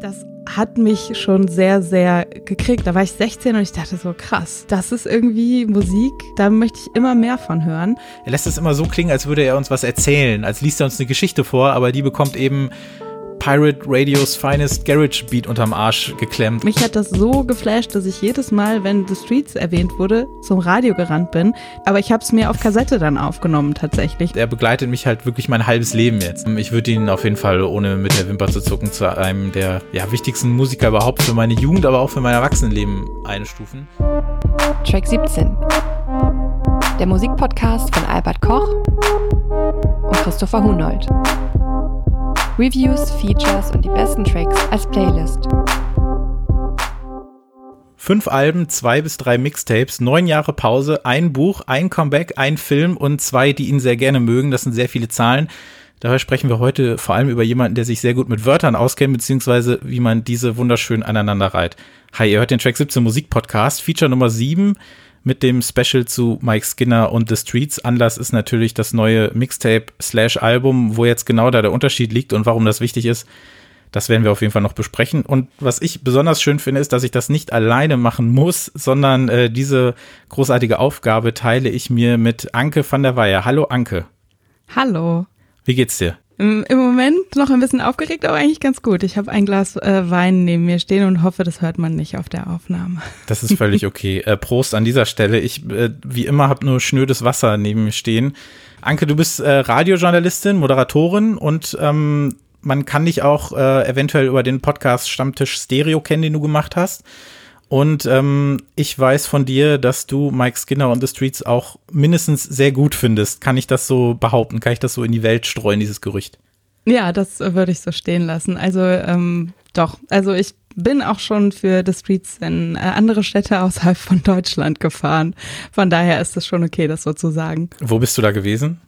Das hat mich schon sehr, sehr gekriegt. Da war ich 16 und ich dachte so, krass, das ist irgendwie Musik, da möchte ich immer mehr von hören. Er lässt es immer so klingen, als würde er uns was erzählen, als liest er uns eine Geschichte vor, aber die bekommt eben Pirate Radios Finest Garage Beat unterm Arsch geklemmt. Mich hat das so geflasht, dass ich jedes Mal, wenn The Streets erwähnt wurde, zum Radio gerannt bin. Aber ich habe es mir auf Kassette dann aufgenommen tatsächlich. Er begleitet mich halt wirklich mein halbes Leben jetzt. Ich würde ihn auf jeden Fall, ohne mit der Wimper zu zucken, zu einem der ja, wichtigsten Musiker überhaupt für meine Jugend, aber auch für mein Erwachsenenleben einstufen. Track 17. Der Musikpodcast von Albert Koch und Christopher Hunold. Reviews, Features und die besten Tracks als Playlist. Fünf Alben, zwei bis drei Mixtapes, neun Jahre Pause, ein Buch, ein Comeback, ein Film und zwei, die ihn sehr gerne mögen. Das sind sehr viele Zahlen. Daher sprechen wir heute vor allem über jemanden, der sich sehr gut mit Wörtern auskennt, beziehungsweise wie man diese wunderschön aneinander reiht. Hi, ihr hört den Track 17 Musik Podcast, Feature Nummer 7 mit dem Special zu Mike Skinner und The Streets. Anlass ist natürlich das neue Mixtape slash Album, wo jetzt genau da der Unterschied liegt und warum das wichtig ist. Das werden wir auf jeden Fall noch besprechen. Und was ich besonders schön finde, ist, dass ich das nicht alleine machen muss, sondern äh, diese großartige Aufgabe teile ich mir mit Anke van der Weiher. Hallo Anke. Hallo. Wie geht's dir? Im Moment noch ein bisschen aufgeregt, aber eigentlich ganz gut. Ich habe ein Glas äh, Wein neben mir stehen und hoffe, das hört man nicht auf der Aufnahme. Das ist völlig okay. äh, Prost an dieser Stelle. Ich, äh, wie immer, habe nur schnödes Wasser neben mir stehen. Anke, du bist äh, Radiojournalistin, Moderatorin und ähm, man kann dich auch äh, eventuell über den Podcast Stammtisch Stereo kennen, den du gemacht hast. Und ähm, ich weiß von dir, dass du Mike Skinner und The Streets auch mindestens sehr gut findest. Kann ich das so behaupten? Kann ich das so in die Welt streuen, dieses Gerücht? Ja, das äh, würde ich so stehen lassen. Also ähm, doch, also ich bin auch schon für The Streets in äh, andere Städte außerhalb von Deutschland gefahren. Von daher ist es schon okay, das so zu sagen. Wo bist du da gewesen?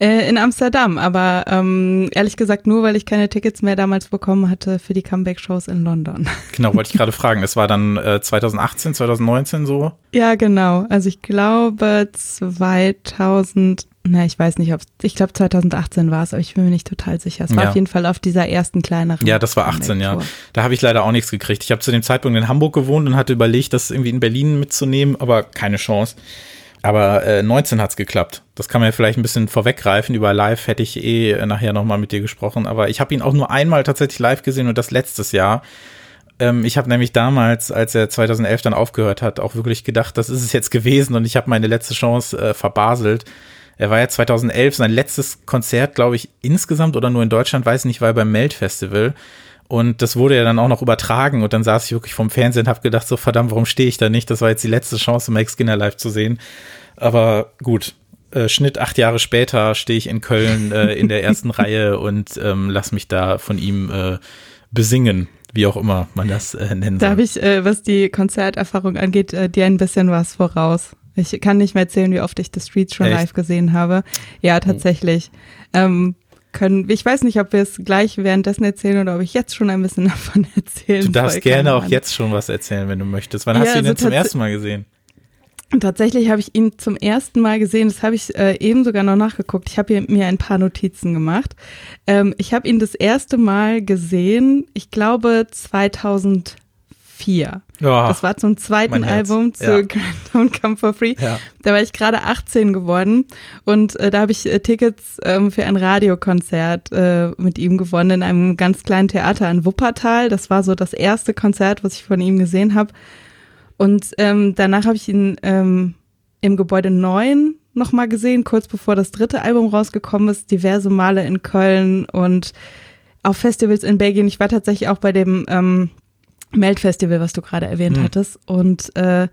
Äh, in Amsterdam, aber ähm, ehrlich gesagt nur, weil ich keine Tickets mehr damals bekommen hatte für die Comeback-Shows in London. Genau, wollte ich gerade fragen. Das war dann äh, 2018, 2019 so? Ja, genau. Also ich glaube 2000, na, ich weiß nicht, ob ich glaube 2018 war es, aber ich bin mir nicht total sicher. Es war Ja. auf jeden Fall auf dieser ersten kleineren. Ja, das war 18, ja. Da habe ich leider auch nichts gekriegt. Ich habe zu dem Zeitpunkt in Hamburg gewohnt und hatte überlegt, das irgendwie in Berlin mitzunehmen, aber keine Chance. Aber äh, 19 hat's geklappt. Das kann man ja vielleicht ein bisschen vorweggreifen. Über Live hätte ich eh äh, nachher nochmal mit dir gesprochen. Aber ich habe ihn auch nur einmal tatsächlich live gesehen und das letztes Jahr. Ähm, ich habe nämlich damals, als er 2011 dann aufgehört hat, auch wirklich gedacht, das ist es jetzt gewesen und ich habe meine letzte Chance äh, verbaselt. Er war ja 2011 sein letztes Konzert, glaube ich, insgesamt oder nur in Deutschland, weiß nicht, war er beim Melt Festival. Und das wurde ja dann auch noch übertragen und dann saß ich wirklich vorm Fernsehen und habe gedacht, so verdammt, warum stehe ich da nicht? Das war jetzt die letzte Chance, Mike Skinner live zu sehen. Aber gut, äh, Schnitt acht Jahre später stehe ich in Köln äh, in der ersten Reihe und ähm, lass mich da von ihm äh, besingen, wie auch immer man das äh, nennen Da soll. habe ich, äh, was die Konzerterfahrung angeht, äh, dir ein bisschen was voraus. Ich kann nicht mehr erzählen, wie oft ich The Streets schon Echt? live gesehen habe. Ja, tatsächlich. Ähm, können, ich weiß nicht, ob wir es gleich währenddessen erzählen oder ob ich jetzt schon ein bisschen davon erzählen Du darfst soll. gerne auch jetzt schon was erzählen, wenn du möchtest. Wann Ja, hast du ihn denn also zum tats- ersten Mal gesehen? Tatsächlich habe ich ihn zum ersten Mal gesehen. Das habe ich äh, eben sogar noch nachgeguckt. Ich habe mir ein paar Notizen gemacht. Ähm, ich habe ihn das erste Mal gesehen, ich glaube 2004. Ja, Das war zum zweiten. Album zu Ja. Grand Don't Come For Free. ja. Da war ich gerade 18 geworden und äh, da habe ich äh, Tickets ähm, für ein Radiokonzert äh, mit ihm gewonnen in einem ganz kleinen Theater in Wuppertal. Das war so das erste Konzert, was ich von ihm gesehen habe. Und ähm, danach habe ich ihn ähm, im Gebäude 9 nochmal gesehen, kurz bevor das dritte Album rausgekommen ist, diverse Male in Köln und auf Festivals in Belgien. Ich war tatsächlich auch bei dem ähm, Melt-Festival, was du gerade erwähnt Hm. hattest. Und äh,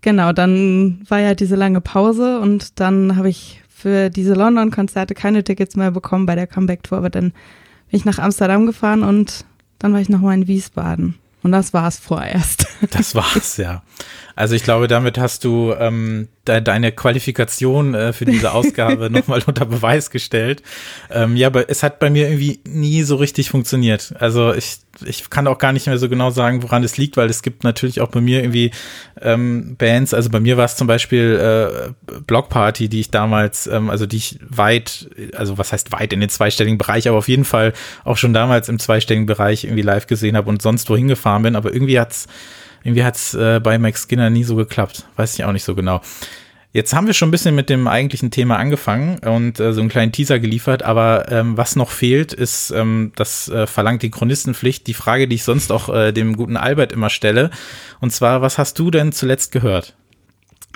genau, dann war ja diese lange Pause und dann habe ich für diese London-Konzerte keine Tickets mehr bekommen bei der Comeback-Tour, aber dann bin ich nach Amsterdam gefahren und dann war ich nochmal in Wiesbaden. Und das war es vorerst. Das war's, ja. Also ich glaube, damit hast du ähm, de deine Qualifikation äh, für diese Ausgabe nochmal unter Beweis gestellt. Ähm, ja, aber es hat bei mir irgendwie nie so richtig funktioniert. Also ich ich kann auch gar nicht mehr so genau sagen, woran es liegt, weil es gibt natürlich auch bei mir irgendwie ähm, Bands, also bei mir war es zum Beispiel äh, Block Party, die ich damals, ähm, also die ich weit, also was heißt weit in den zweistelligen Bereich, aber auf jeden Fall auch schon damals im zweistelligen Bereich irgendwie live gesehen habe und sonst wohin gefahren bin, aber irgendwie hat's irgendwie hat's äh, bei Max Skinner nie so geklappt, weiß ich auch nicht so genau. Jetzt haben wir schon ein bisschen mit dem eigentlichen Thema angefangen und äh, so einen kleinen Teaser geliefert, aber ähm, was noch fehlt, ist, ähm, das äh, verlangt die Chronistenpflicht, die Frage, die ich sonst auch äh, dem guten Albert immer stelle. Und zwar, was hast du denn zuletzt gehört?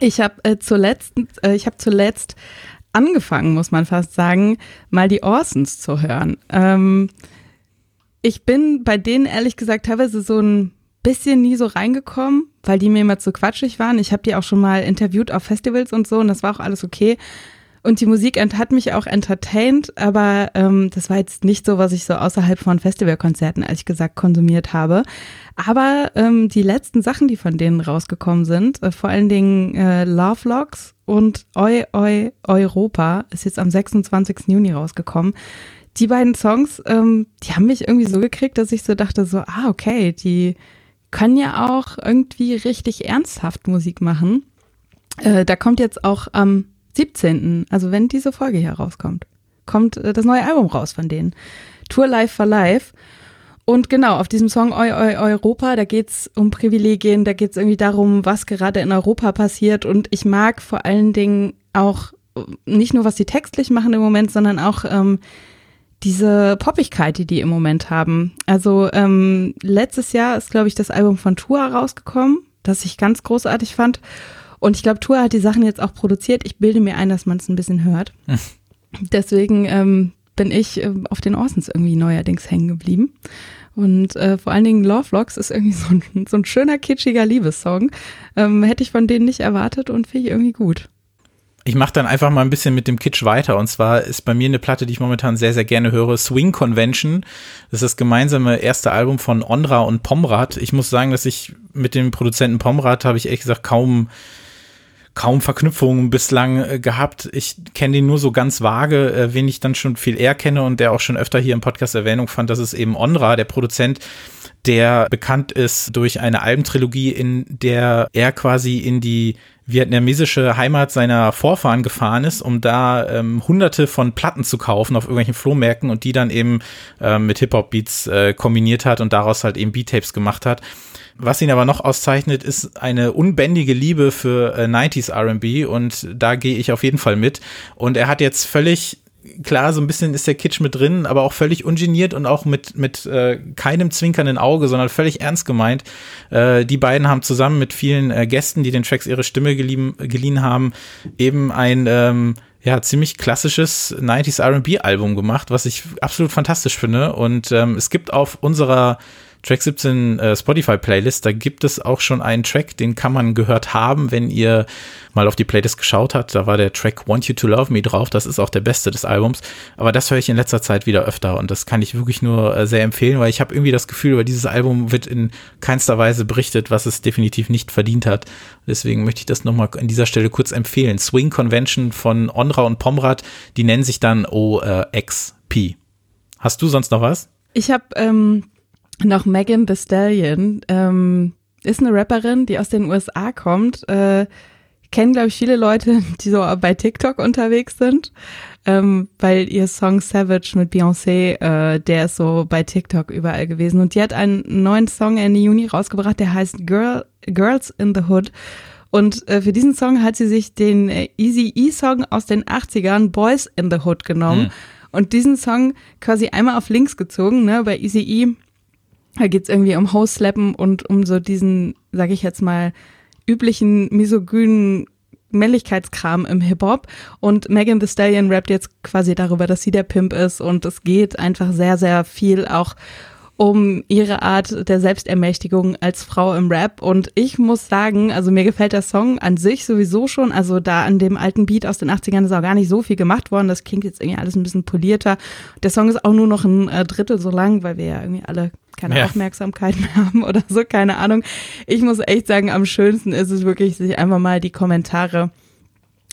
Ich habe äh, zuletzt, äh, ich habe zuletzt angefangen, muss man fast sagen, mal die Orsons zu hören. Ähm, ich bin bei denen ehrlich gesagt teilweise so ein bisschen nie so reingekommen, weil die mir immer zu quatschig waren. Ich habe die auch schon mal interviewt auf Festivals und so und das war auch alles okay. Und die Musik hat mich auch entertained, aber ähm, das war jetzt nicht so, was ich so außerhalb von Festivalkonzerten, ehrlich gesagt, konsumiert habe. Aber ähm, die letzten Sachen, die von denen rausgekommen sind, äh, vor allen Dingen äh, Love Locks und Oi Oi Europa, ist jetzt am 26. Juni rausgekommen. Die beiden Songs, ähm, die haben mich irgendwie so gekriegt, dass ich so dachte, so, ah, okay, die können ja auch irgendwie richtig ernsthaft Musik machen. Äh, da kommt jetzt auch am 17., also wenn diese Folge hier rauskommt, kommt äh, das neue Album raus von denen. Tour Life for Life. Und genau, auf diesem Song Eu, Eu, Europa, da geht's um Privilegien, da geht's irgendwie darum, was gerade in Europa passiert. Und ich mag vor allen Dingen auch äh, nicht nur, was sie textlich machen im Moment, sondern auch ähm, diese Poppigkeit, die die im Moment haben. Also ähm, letztes Jahr ist, glaube ich, das Album von Tua rausgekommen, das ich ganz großartig fand. Und ich glaube, Tua hat die Sachen jetzt auch produziert. Ich bilde mir ein, dass man es ein bisschen hört. Deswegen ähm, bin ich äh, auf den Orsons irgendwie neuerdings hängen geblieben. Und äh, vor allen Dingen Love Vlogs ist irgendwie so ein, so ein schöner, kitschiger Liebessong. Ähm, hätte ich von denen nicht erwartet und finde ich irgendwie gut. Ich mache dann einfach mal ein bisschen mit dem Kitsch weiter. Und zwar ist bei mir eine Platte, die ich momentan sehr, sehr gerne höre, Swing Convention. Das ist das gemeinsame erste Album von Onra und Pomrad. Ich muss sagen, dass ich mit dem Produzenten Pomrad habe ich ehrlich gesagt kaum kaum Verknüpfungen bislang äh, gehabt. Ich kenne den nur so ganz vage, äh, wen ich dann schon viel eher kenne und der auch schon öfter hier im Podcast Erwähnung fand, das ist eben Onra, der Produzent, der bekannt ist durch eine Albentrilogie, in der er quasi in die vietnamesische Heimat seiner Vorfahren gefahren ist, um da ähm, hunderte von Platten zu kaufen auf irgendwelchen Flohmärkten und die dann eben ähm, mit Hip-Hop-Beats äh, kombiniert hat und daraus halt eben Beat-Tapes gemacht hat. Was ihn aber noch auszeichnet, ist eine unbändige Liebe für äh, 90s RB und da gehe ich auf jeden Fall mit. Und er hat jetzt völlig klar, so ein bisschen ist der Kitsch mit drin, aber auch völlig ungeniert und auch mit, mit äh, keinem zwinkernden Auge, sondern völlig ernst gemeint. Äh, die beiden haben zusammen mit vielen äh, Gästen, die den Tracks ihre Stimme geliehen, geliehen haben, eben ein ähm, ja, ziemlich klassisches 90s RB-Album gemacht, was ich absolut fantastisch finde. Und ähm, es gibt auf unserer Track 17 äh, Spotify Playlist, da gibt es auch schon einen Track, den kann man gehört haben, wenn ihr mal auf die Playlist geschaut habt. Da war der Track Want You to Love Me drauf. Das ist auch der beste des Albums. Aber das höre ich in letzter Zeit wieder öfter und das kann ich wirklich nur äh, sehr empfehlen, weil ich habe irgendwie das Gefühl, über dieses Album wird in keinster Weise berichtet, was es definitiv nicht verdient hat. Deswegen möchte ich das nochmal an dieser Stelle kurz empfehlen. Swing Convention von Onra und Pomrad, die nennen sich dann OXP. Hast du sonst noch was? Ich habe ähm, noch Megan Thee Stallion. Ähm, ist eine Rapperin, die aus den USA kommt. Äh, kennen, glaube ich, viele Leute, die so bei TikTok unterwegs sind, ähm, weil ihr Song Savage mit Beyoncé, äh, der ist so bei TikTok überall gewesen. Und die hat einen neuen Song Ende Juni rausgebracht, der heißt Girl, Girls in the Hood. Und äh, für diesen Song hat sie sich den äh, Easy E-Song aus den 80ern, Boys in the Hood, genommen. Mhm. Und diesen Song quasi einmal auf links gezogen, ne, bei Easy E da geht's irgendwie um House-Slappen und um so diesen, sag ich jetzt mal, üblichen misogynen Männlichkeitskram im Hip-Hop. Und Megan Thee Stallion rappt jetzt quasi darüber, dass sie der Pimp ist. Und es geht einfach sehr, sehr viel auch um ihre Art der Selbstermächtigung als Frau im Rap. Und ich muss sagen, also mir gefällt der Song an sich sowieso schon. Also da an dem alten Beat aus den 80ern ist auch gar nicht so viel gemacht worden. Das klingt jetzt irgendwie alles ein bisschen polierter. Der Song ist auch nur noch ein äh, Drittel so lang, weil wir ja irgendwie alle keine ja. Aufmerksamkeit mehr haben oder so, keine Ahnung. Ich muss echt sagen, am schönsten ist es wirklich, sich einfach mal die Kommentare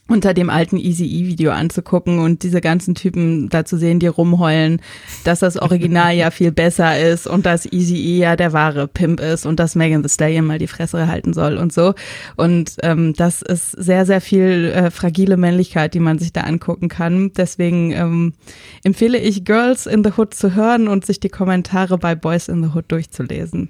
unter dem alten Easy E Video anzugucken und diese ganzen Typen da zu sehen, die rumheulen, dass das Original ja viel besser ist und dass Easy E ja der wahre Pimp ist und dass Megan Thee Stallion mal die Fresse halten soll und so. Und ähm, das ist sehr, sehr viel äh, fragile Männlichkeit, die man sich da angucken kann. Deswegen ähm, empfehle ich Girls in the Hood zu hören und sich die Kommentare bei Boys in the Hood durchzulesen.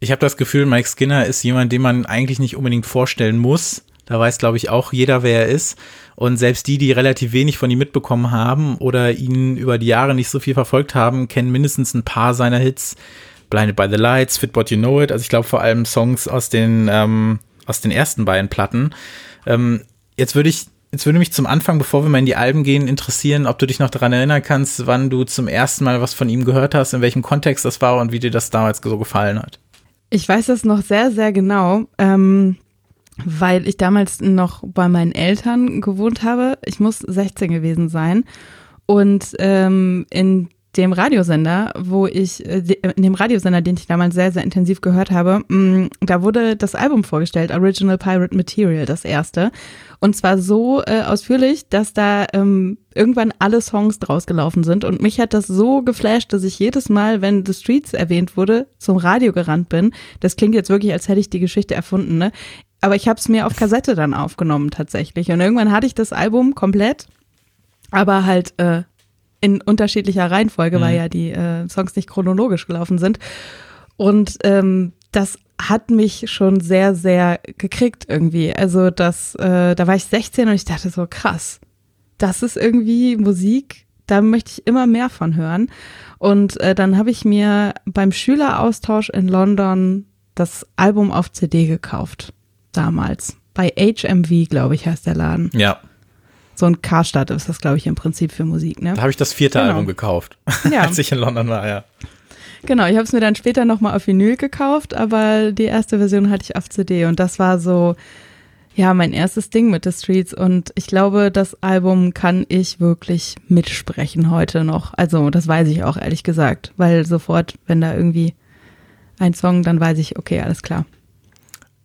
Ich habe das Gefühl, Mike Skinner ist jemand, den man eigentlich nicht unbedingt vorstellen muss. Da weiß, glaube ich, auch jeder, wer er ist. Und selbst die, die relativ wenig von ihm mitbekommen haben oder ihn über die Jahre nicht so viel verfolgt haben, kennen mindestens ein paar seiner Hits. Blinded by the Lights, Fit What You Know It. Also ich glaube vor allem Songs aus den, ähm, aus den ersten beiden Platten. Ähm, jetzt würde ich, jetzt würde mich zum Anfang, bevor wir mal in die Alben gehen, interessieren, ob du dich noch daran erinnern kannst, wann du zum ersten Mal was von ihm gehört hast, in welchem Kontext das war und wie dir das damals so gefallen hat. Ich weiß das noch sehr, sehr genau, ähm, weil ich damals noch bei meinen Eltern gewohnt habe. Ich muss 16 gewesen sein. Und ähm, in dem Radiosender, wo ich, äh, in dem Radiosender, den ich damals sehr, sehr intensiv gehört habe, mm, da wurde das Album vorgestellt, Original Pirate Material, das erste. Und zwar so äh, ausführlich, dass da ähm, irgendwann alle Songs draus gelaufen sind. Und mich hat das so geflasht, dass ich jedes Mal, wenn The Streets erwähnt wurde, zum Radio gerannt bin. Das klingt jetzt wirklich, als hätte ich die Geschichte erfunden, ne? Aber ich habe es mir auf Kassette dann aufgenommen tatsächlich. Und irgendwann hatte ich das Album komplett, aber halt äh, in unterschiedlicher Reihenfolge, mhm. weil ja die äh, Songs nicht chronologisch gelaufen sind. Und ähm, das hat mich schon sehr, sehr gekriegt irgendwie. Also das, äh, da war ich 16 und ich dachte so, krass, das ist irgendwie Musik, da möchte ich immer mehr von hören. Und äh, dann habe ich mir beim Schüleraustausch in London das Album auf CD gekauft. Damals. Bei HMV, glaube ich, heißt der Laden. Ja. So ein Karstadt ist das, glaube ich, im Prinzip für Musik, ne? Da habe ich das vierte genau. Album gekauft, ja. als ich in London war, ja. Genau, ich habe es mir dann später nochmal auf Vinyl gekauft, aber die erste Version hatte ich auf CD und das war so, ja, mein erstes Ding mit The Streets und ich glaube, das Album kann ich wirklich mitsprechen heute noch. Also, das weiß ich auch ehrlich gesagt, weil sofort, wenn da irgendwie ein Song, dann weiß ich, okay, alles klar.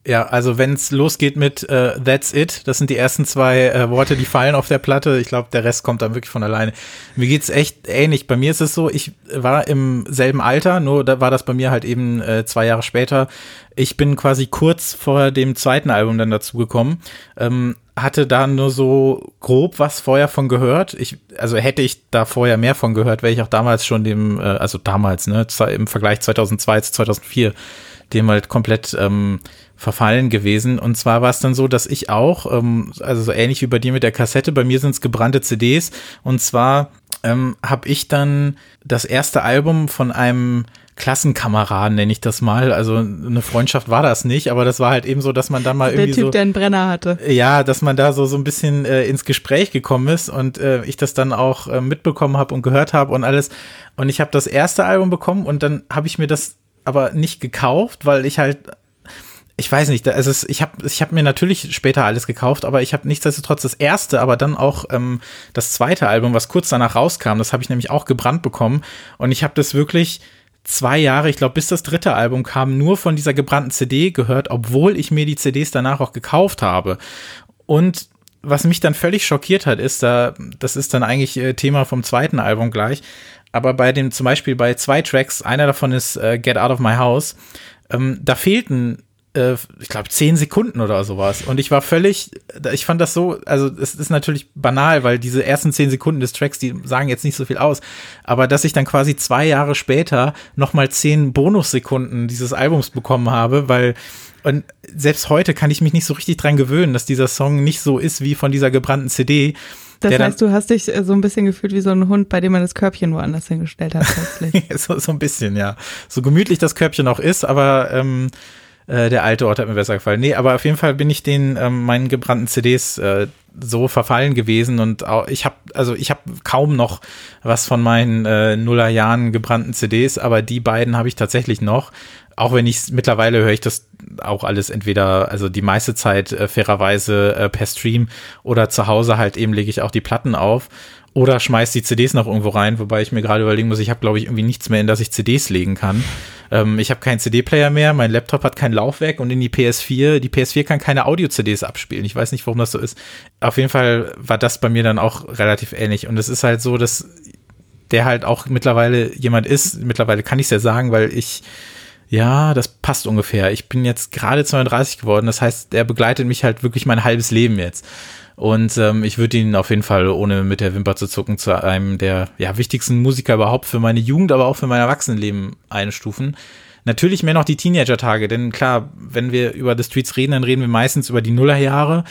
Ja, also wenn es losgeht mit äh, That's It, das sind die ersten zwei äh, Worte, die fallen auf der Platte. Ich glaube, der Rest kommt dann wirklich von alleine. Mir geht's echt ähnlich. Bei mir ist es so, ich war im selben Alter, nur da war das bei mir halt eben äh, zwei Jahre später. Ich bin quasi kurz vor dem zweiten Album dann dazu gekommen. Ähm, hatte da nur so grob was vorher von gehört. Ich, also hätte ich da vorher mehr von gehört, wäre ich auch damals schon dem, äh, also damals, ne, im Vergleich 2002 zu 2004 dem halt komplett ähm, verfallen gewesen. Und zwar war es dann so, dass ich auch, ähm, also so ähnlich wie bei dir mit der Kassette, bei mir sind es gebrannte CDs. Und zwar ähm, habe ich dann das erste Album von einem Klassenkameraden, nenne ich das mal. Also eine Freundschaft war das nicht, aber das war halt eben so, dass man dann mal der irgendwie typ, so. Der einen Brenner hatte. Ja, dass man da so, so ein bisschen äh, ins Gespräch gekommen ist und äh, ich das dann auch äh, mitbekommen habe und gehört habe und alles. Und ich habe das erste Album bekommen und dann habe ich mir das aber nicht gekauft, weil ich halt ich weiß nicht, also es, ich habe ich hab mir natürlich später alles gekauft, aber ich habe nichtsdestotrotz das erste, aber dann auch ähm, das zweite Album, was kurz danach rauskam, das habe ich nämlich auch gebrannt bekommen und ich habe das wirklich zwei Jahre, ich glaube bis das dritte Album kam, nur von dieser gebrannten CD gehört, obwohl ich mir die CDs danach auch gekauft habe. Und was mich dann völlig schockiert hat, ist da, das ist dann eigentlich äh, Thema vom zweiten Album gleich, aber bei dem, zum Beispiel bei zwei Tracks, einer davon ist äh, Get Out of My House, ähm, da fehlten äh, ich glaube, zehn Sekunden oder sowas. Und ich war völlig, ich fand das so, also es ist natürlich banal, weil diese ersten zehn Sekunden des Tracks, die sagen jetzt nicht so viel aus. Aber dass ich dann quasi zwei Jahre später nochmal zehn Bonussekunden dieses Albums bekommen habe, weil und selbst heute kann ich mich nicht so richtig dran gewöhnen, dass dieser Song nicht so ist wie von dieser gebrannten CD. Das heißt, du hast dich äh, so ein bisschen gefühlt wie so ein Hund, bei dem man das Körbchen woanders hingestellt hat plötzlich. so, so ein bisschen, ja. So gemütlich das Körbchen auch ist, aber ähm, äh, der alte Ort hat mir besser gefallen. Nee, aber auf jeden Fall bin ich den ähm, meinen gebrannten CDs äh, so verfallen gewesen und auch, ich habe also ich habe kaum noch was von meinen äh, Nullerjahren gebrannten CDs, aber die beiden habe ich tatsächlich noch. Auch wenn ich mittlerweile höre ich das auch alles entweder, also die meiste Zeit äh, fairerweise äh, per Stream oder zu Hause halt eben lege ich auch die Platten auf oder schmeiß die CDs noch irgendwo rein, wobei ich mir gerade überlegen muss, ich habe glaube ich irgendwie nichts mehr, in das ich CDs legen kann. Ähm, ich habe keinen CD-Player mehr, mein Laptop hat kein Laufwerk und in die PS4, die PS4 kann keine Audio-CDs abspielen. Ich weiß nicht, warum das so ist. Auf jeden Fall war das bei mir dann auch relativ ähnlich. Und es ist halt so, dass der halt auch mittlerweile jemand ist. Mittlerweile kann ich es ja sagen, weil ich ja, das passt ungefähr. Ich bin jetzt gerade 32 geworden, das heißt, der begleitet mich halt wirklich mein halbes Leben jetzt. Und ähm, ich würde ihn auf jeden Fall, ohne mit der Wimper zu zucken, zu einem der ja, wichtigsten Musiker überhaupt für meine Jugend, aber auch für mein Erwachsenenleben einstufen. Natürlich mehr noch die Teenager-Tage, denn klar, wenn wir über The Streets reden, dann reden wir meistens über die Nullerjahre.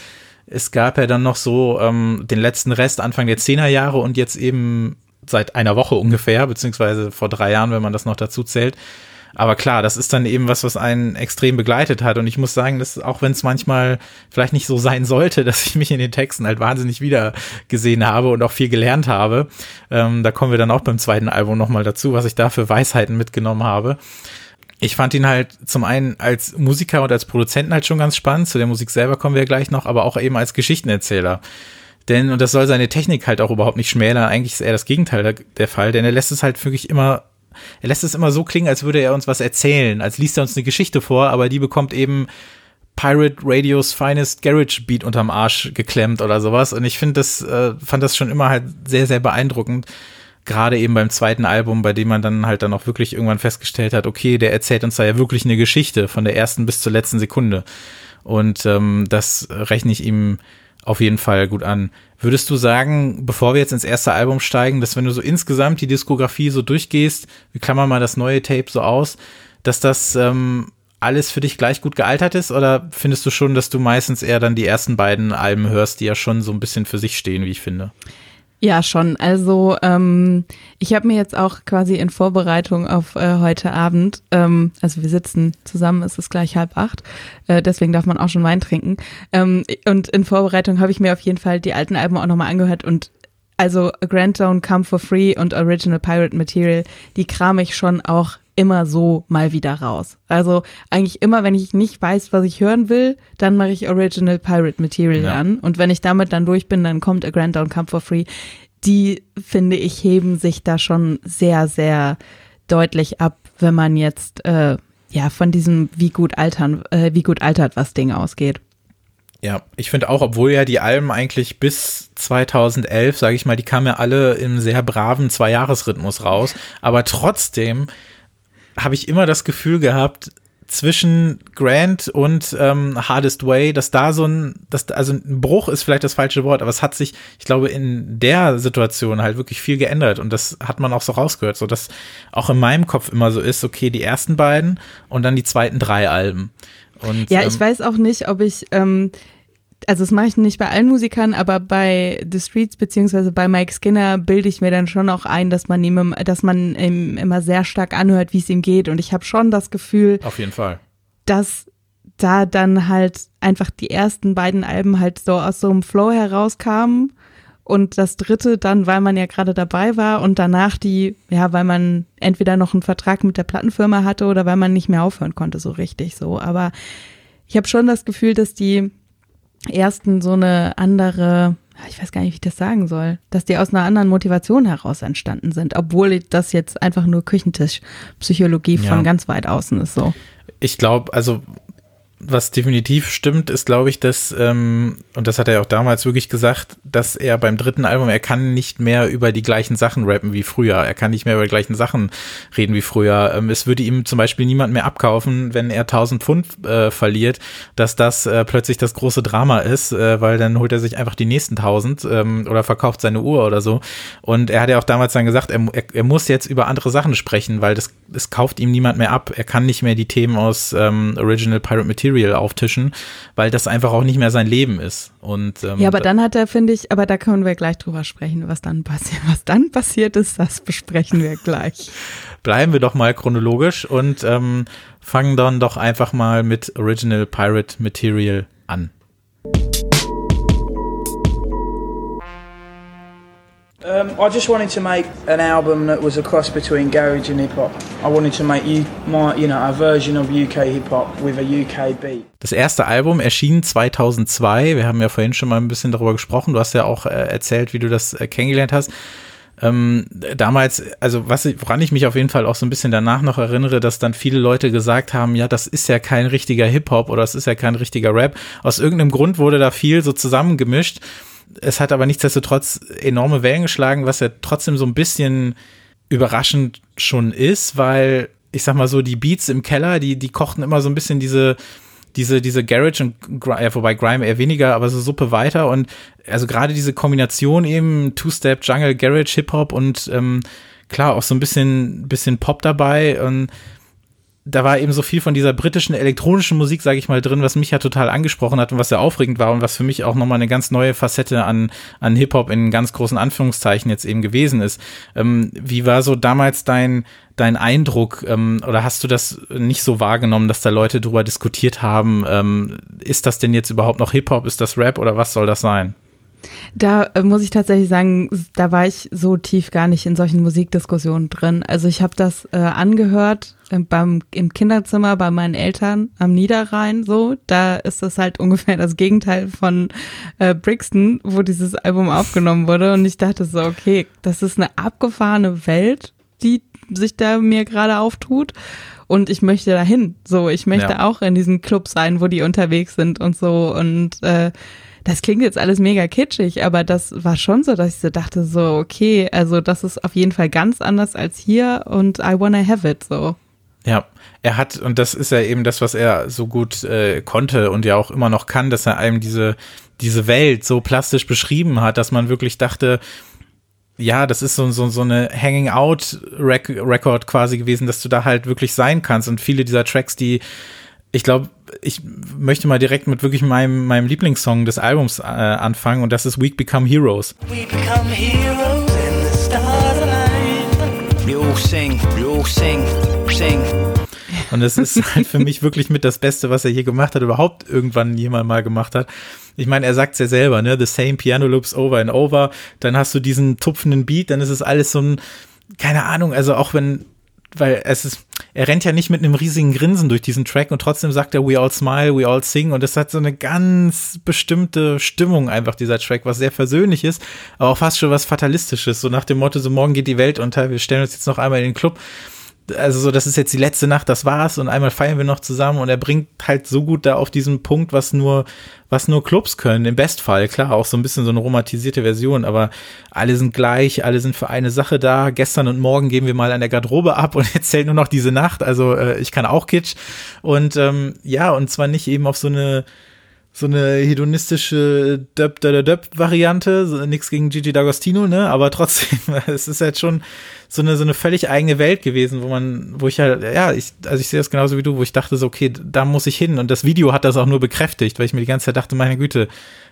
Es gab ja dann noch so ähm, den letzten Rest Anfang der Zehnerjahre und jetzt eben seit einer Woche ungefähr, beziehungsweise vor drei Jahren, wenn man das noch dazu zählt, aber klar, das ist dann eben was, was einen extrem begleitet hat. Und ich muss sagen, dass auch wenn es manchmal vielleicht nicht so sein sollte, dass ich mich in den Texten halt wahnsinnig wieder gesehen habe und auch viel gelernt habe, ähm, da kommen wir dann auch beim zweiten Album nochmal dazu, was ich da für Weisheiten mitgenommen habe. Ich fand ihn halt zum einen als Musiker und als Produzenten halt schon ganz spannend. Zu der Musik selber kommen wir gleich noch, aber auch eben als Geschichtenerzähler. Denn, und das soll seine Technik halt auch überhaupt nicht schmälern, eigentlich ist eher das Gegenteil der, der Fall, denn er lässt es halt wirklich immer er lässt es immer so klingen, als würde er uns was erzählen, als liest er uns eine Geschichte vor, aber die bekommt eben Pirate Radios Finest Garage Beat unterm Arsch geklemmt oder sowas. Und ich finde das, äh, fand das schon immer halt sehr, sehr beeindruckend. Gerade eben beim zweiten Album, bei dem man dann halt dann auch wirklich irgendwann festgestellt hat, okay, der erzählt uns da ja wirklich eine Geschichte von der ersten bis zur letzten Sekunde. Und ähm, das rechne ich ihm auf jeden Fall gut an. Würdest du sagen, bevor wir jetzt ins erste Album steigen, dass wenn du so insgesamt die Diskografie so durchgehst, wir klammern mal das neue Tape so aus, dass das ähm, alles für dich gleich gut gealtert ist? Oder findest du schon, dass du meistens eher dann die ersten beiden Alben hörst, die ja schon so ein bisschen für sich stehen, wie ich finde? Ja, schon. Also ähm, ich habe mir jetzt auch quasi in Vorbereitung auf äh, heute Abend, ähm, also wir sitzen zusammen, es ist gleich halb acht, äh, deswegen darf man auch schon Wein trinken. Ähm, und in Vorbereitung habe ich mir auf jeden Fall die alten Alben auch nochmal angehört und also Grand Zone, Come for Free und Original Pirate Material, die kram ich schon auch immer so mal wieder raus. Also eigentlich immer, wenn ich nicht weiß, was ich hören will, dann mache ich Original Pirate Material ja. an. Und wenn ich damit dann durch bin, dann kommt A Grand Down Come for Free. Die, finde ich, heben sich da schon sehr, sehr deutlich ab, wenn man jetzt äh, ja von diesem wie gut altern, äh, wie gut altert was Ding ausgeht. Ja, ich finde auch, obwohl ja die Alben eigentlich bis 2011, sage ich mal, die kamen ja alle im sehr braven Zwei-Jahres-Rhythmus raus, aber trotzdem habe ich immer das Gefühl gehabt, zwischen Grant und ähm, Hardest Way, dass da so ein, dass, also ein Bruch ist vielleicht das falsche Wort, aber es hat sich, ich glaube, in der Situation halt wirklich viel geändert und das hat man auch so rausgehört, so dass auch in meinem Kopf immer so ist, okay, die ersten beiden und dann die zweiten drei Alben. Und, ja, ich ähm, weiß auch nicht, ob ich ähm, also das mache ich nicht bei allen Musikern, aber bei The Streets beziehungsweise bei Mike Skinner bilde ich mir dann schon auch ein, dass man ihm, dass man ihm immer sehr stark anhört, wie es ihm geht. Und ich habe schon das Gefühl, auf jeden Fall, dass da dann halt einfach die ersten beiden Alben halt so aus so einem Flow herauskamen und das dritte dann, weil man ja gerade dabei war und danach die, ja, weil man entweder noch einen Vertrag mit der Plattenfirma hatte oder weil man nicht mehr aufhören konnte, so richtig so. Aber ich habe schon das Gefühl, dass die ersten so eine andere, ich weiß gar nicht, wie ich das sagen soll, dass die aus einer anderen Motivation heraus entstanden sind, obwohl das jetzt einfach nur Küchentischpsychologie ja. von ganz weit außen ist so. Ich glaube, also was definitiv stimmt, ist, glaube ich, dass, ähm, und das hat er auch damals wirklich gesagt, dass er beim dritten Album, er kann nicht mehr über die gleichen Sachen rappen wie früher. Er kann nicht mehr über die gleichen Sachen reden wie früher. Ähm, es würde ihm zum Beispiel niemand mehr abkaufen, wenn er 1000 Pfund äh, verliert, dass das äh, plötzlich das große Drama ist, äh, weil dann holt er sich einfach die nächsten 1000 ähm, oder verkauft seine Uhr oder so. Und er hat ja auch damals dann gesagt, er, er, er muss jetzt über andere Sachen sprechen, weil das, das kauft ihm niemand mehr ab. Er kann nicht mehr die Themen aus ähm, Original Pirate Material Material auftischen, weil das einfach auch nicht mehr sein Leben ist. Und, ähm, ja, aber dann hat er, finde ich, aber da können wir gleich drüber sprechen, was dann passiert. Was dann passiert ist, das besprechen wir gleich. Bleiben wir doch mal chronologisch und ähm, fangen dann doch einfach mal mit Original Pirate Material an. Um, I just wanted to make an album that was a cross between garage and hip hop. I wanted to make you my, you know, a version of UK hip hop with a UK beat. Das erste Album erschien 2002. Wir haben ja vorhin schon mal ein bisschen darüber gesprochen. Du hast ja auch äh, erzählt, wie du das äh, kennengelernt hast. Ähm, damals, also was, woran ich mich auf jeden Fall auch so ein bisschen danach noch erinnere, dass dann viele Leute gesagt haben, ja, das ist ja kein richtiger Hip-Hop oder das ist ja kein richtiger Rap. Aus irgendeinem Grund wurde da viel so zusammengemischt. Es hat aber nichtsdestotrotz enorme Wellen geschlagen, was ja trotzdem so ein bisschen überraschend schon ist, weil ich sag mal so, die Beats im Keller, die, die kochten immer so ein bisschen diese, diese, diese Garage und ja, wobei Grime eher weniger, aber so Suppe weiter und also gerade diese Kombination eben Two-Step, Jungle, Garage, Hip-Hop und ähm, klar auch so ein bisschen, bisschen Pop dabei und da war eben so viel von dieser britischen elektronischen Musik, sage ich mal, drin, was mich ja total angesprochen hat und was sehr aufregend war und was für mich auch nochmal eine ganz neue Facette an, an Hip-Hop in ganz großen Anführungszeichen jetzt eben gewesen ist. Ähm, wie war so damals dein, dein Eindruck ähm, oder hast du das nicht so wahrgenommen, dass da Leute drüber diskutiert haben? Ähm, ist das denn jetzt überhaupt noch Hip-Hop? Ist das Rap oder was soll das sein? Da äh, muss ich tatsächlich sagen, da war ich so tief gar nicht in solchen Musikdiskussionen drin. Also ich habe das äh, angehört äh, beim im Kinderzimmer bei meinen Eltern am Niederrhein so. Da ist das halt ungefähr das Gegenteil von äh, Brixton, wo dieses Album aufgenommen wurde. Und ich dachte so, okay, das ist eine abgefahrene Welt, die sich da mir gerade auftut. Und ich möchte dahin. So, ich möchte ja. auch in diesen Club sein, wo die unterwegs sind und so. Und äh, das klingt jetzt alles mega kitschig, aber das war schon so, dass ich so dachte, so, okay, also das ist auf jeden Fall ganz anders als hier und I wanna have it, so. Ja, er hat, und das ist ja eben das, was er so gut äh, konnte und ja auch immer noch kann, dass er einem diese, diese Welt so plastisch beschrieben hat, dass man wirklich dachte, ja, das ist so, so, so eine Hanging Out Record quasi gewesen, dass du da halt wirklich sein kannst. Und viele dieser Tracks, die ich glaube, ich möchte mal direkt mit wirklich meinem, meinem Lieblingssong des Albums äh, anfangen und das ist Week Become Heroes. We become heroes and the stars align. We all sing, we all sing, sing. Und es ist halt für mich wirklich mit das Beste, was er hier gemacht hat, überhaupt irgendwann jemand mal gemacht hat. Ich meine, er sagt es ja selber, ne? The same piano loops over and over. Dann hast du diesen tupfenden Beat, dann ist es alles so ein, keine Ahnung, also auch wenn weil es ist, er rennt ja nicht mit einem riesigen Grinsen durch diesen Track und trotzdem sagt er We all smile, we all sing. Und es hat so eine ganz bestimmte Stimmung einfach dieser Track, was sehr versöhnlich ist, aber auch fast schon was Fatalistisches, so nach dem Motto, so morgen geht die Welt unter, wir stellen uns jetzt noch einmal in den Club also so, das ist jetzt die letzte Nacht, das war's und einmal feiern wir noch zusammen und er bringt halt so gut da auf diesen Punkt, was nur, was nur Clubs können, im Bestfall, klar, auch so ein bisschen so eine romantisierte Version, aber alle sind gleich, alle sind für eine Sache da, gestern und morgen geben wir mal an der Garderobe ab und jetzt zählt nur noch diese Nacht, also äh, ich kann auch Kitsch und ähm, ja, und zwar nicht eben auf so eine so eine hedonistische Döp Döp Döp Variante, so, nix gegen Gigi D'Agostino, ne, aber trotzdem, es ist halt schon so eine so eine völlig eigene Welt gewesen, wo man, wo ich halt, ja, ich, also ich sehe das genauso wie du, wo ich dachte so, okay, da muss ich hin und das Video hat das auch nur bekräftigt, weil ich mir die ganze Zeit dachte, meine Güte,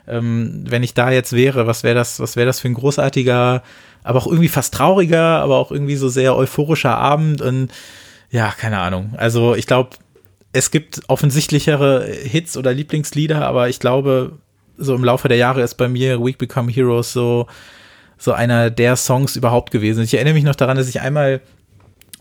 ähm, wenn ich da jetzt wäre, was wäre das, was wäre das für ein großartiger, aber auch irgendwie fast trauriger, aber auch irgendwie so sehr euphorischer Abend und ja, keine Ahnung. Also ich glaube, es gibt offensichtlichere Hits oder Lieblingslieder, aber ich glaube, so im Laufe der Jahre ist bei mir Week Become Heroes so, so einer der Songs überhaupt gewesen. Ich erinnere mich noch daran, dass ich einmal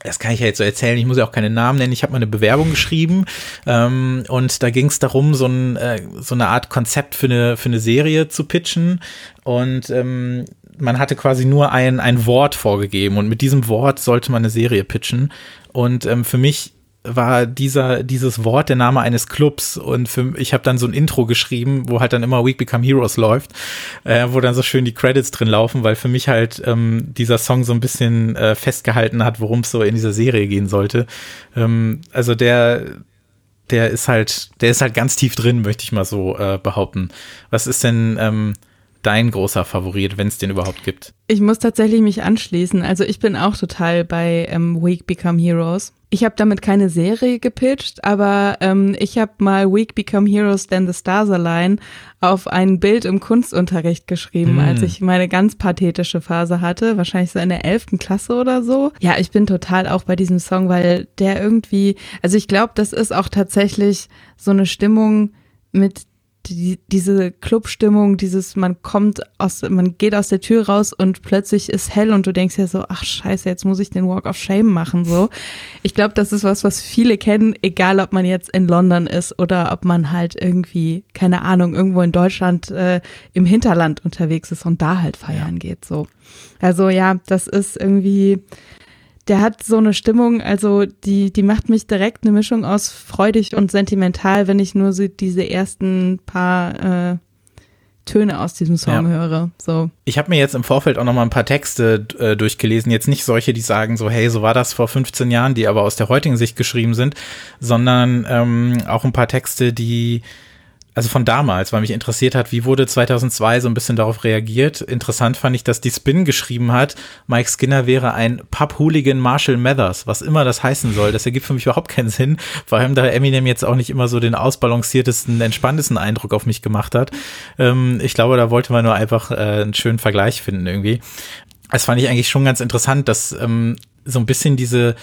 das kann ich ja jetzt so erzählen, ich muss ja auch keine Namen nennen. Ich habe mal eine Bewerbung geschrieben ähm, und da ging es darum, so, ein, äh, so eine Art Konzept für eine, für eine Serie zu pitchen. Und ähm, man hatte quasi nur ein, ein Wort vorgegeben und mit diesem Wort sollte man eine Serie pitchen. Und ähm, für mich war dieser dieses Wort der Name eines Clubs und für, ich habe dann so ein Intro geschrieben, wo halt dann immer Week Become Heroes läuft, äh, wo dann so schön die Credits drin laufen, weil für mich halt ähm, dieser Song so ein bisschen äh, festgehalten hat, worum es so in dieser Serie gehen sollte. Ähm, also der der ist halt der ist halt ganz tief drin, möchte ich mal so äh, behaupten. Was ist denn ähm, dein großer Favorit, wenn es den überhaupt gibt? Ich muss tatsächlich mich anschließen. Also ich bin auch total bei ähm, Week Become Heroes. Ich habe damit keine Serie gepitcht, aber ähm, ich habe mal Week Become Heroes Then the Stars Align auf ein Bild im Kunstunterricht geschrieben, mm. als ich meine ganz pathetische Phase hatte, wahrscheinlich so in der elften Klasse oder so. Ja, ich bin total auch bei diesem Song, weil der irgendwie, also ich glaube, das ist auch tatsächlich so eine Stimmung, mit die, diese Clubstimmung, dieses, man kommt aus, man geht aus der Tür raus und plötzlich ist hell und du denkst ja so, ach scheiße, jetzt muss ich den Walk of Shame machen, so. Ich glaube, das ist was, was viele kennen, egal ob man jetzt in London ist oder ob man halt irgendwie, keine Ahnung, irgendwo in Deutschland äh, im Hinterland unterwegs ist und da halt feiern ja. geht, so. Also ja, das ist irgendwie, der hat so eine Stimmung, also die, die macht mich direkt eine Mischung aus freudig und sentimental, wenn ich nur so diese ersten paar äh, Töne aus diesem Song ja. höre. So. Ich habe mir jetzt im Vorfeld auch noch mal ein paar Texte äh, durchgelesen. Jetzt nicht solche, die sagen so, hey, so war das vor 15 Jahren, die aber aus der heutigen Sicht geschrieben sind, sondern ähm, auch ein paar Texte, die also von damals, weil mich interessiert hat, wie wurde 2002 so ein bisschen darauf reagiert. Interessant fand ich, dass die Spin geschrieben hat, Mike Skinner wäre ein Pub-Hooligan Marshall Mathers, was immer das heißen soll. Das ergibt für mich überhaupt keinen Sinn, vor allem da Eminem jetzt auch nicht immer so den ausbalanciertesten, entspanntesten Eindruck auf mich gemacht hat. Ähm, ich glaube, da wollte man nur einfach äh, einen schönen Vergleich finden irgendwie. Das fand ich eigentlich schon ganz interessant, dass ähm, so ein bisschen diese,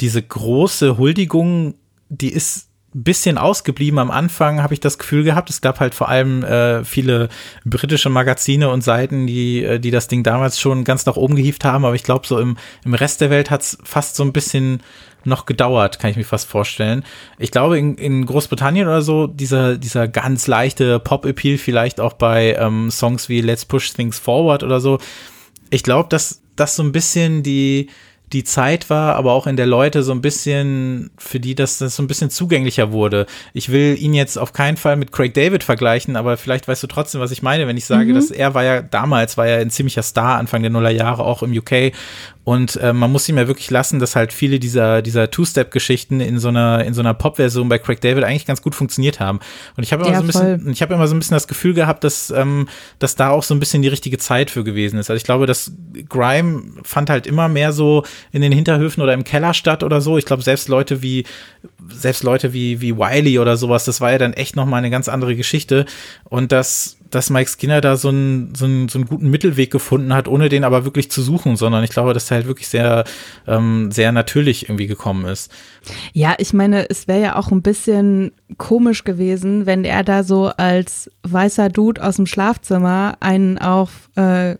diese große Huldigung, die ist bisschen ausgeblieben. Am Anfang habe ich das Gefühl gehabt, es gab halt vor allem äh, viele britische Magazine und Seiten, die, äh, die das Ding damals schon ganz nach oben gehievt haben. Aber ich glaube, so im, im Rest der Welt hat es fast so ein bisschen noch gedauert, kann ich mir fast vorstellen. Ich glaube, in, in Großbritannien oder so, dieser, dieser ganz leichte Pop-Appeal, vielleicht auch bei ähm, Songs wie Let's Push Things Forward oder so. Ich glaube, dass das so ein bisschen die, die Zeit war, aber auch in der Leute so ein bisschen, für die das, das so ein bisschen zugänglicher wurde. Ich will ihn jetzt auf keinen Fall mit Craig David vergleichen, aber vielleicht weißt du trotzdem, was ich meine, wenn ich sage, mhm. dass er war ja damals, war ja ein ziemlicher Star Anfang der Nullerjahre auch im UK und äh, man muss ihm ja wirklich lassen, dass halt viele dieser, dieser Two-Step-Geschichten in so einer, in so einer Pop-Version bei Craig David eigentlich ganz gut funktioniert haben. Und ich habe immer ja, so ein bisschen, ich habe immer so ein bisschen das Gefühl gehabt, dass, ähm, dass da auch so ein bisschen die richtige Zeit für gewesen ist. Also ich glaube, dass Grime fand halt immer mehr so in den Hinterhöfen oder im Keller statt oder so. Ich glaube, selbst Leute wie, selbst Leute wie, wie Wiley oder sowas, das war ja dann echt nochmal eine ganz andere Geschichte. Und das, dass Mike Skinner da so einen, so, einen, so einen guten Mittelweg gefunden hat, ohne den aber wirklich zu suchen, sondern ich glaube, dass er halt wirklich sehr, ähm, sehr natürlich irgendwie gekommen ist. Ja, ich meine, es wäre ja auch ein bisschen komisch gewesen, wenn er da so als weißer Dude aus dem Schlafzimmer einen auf äh,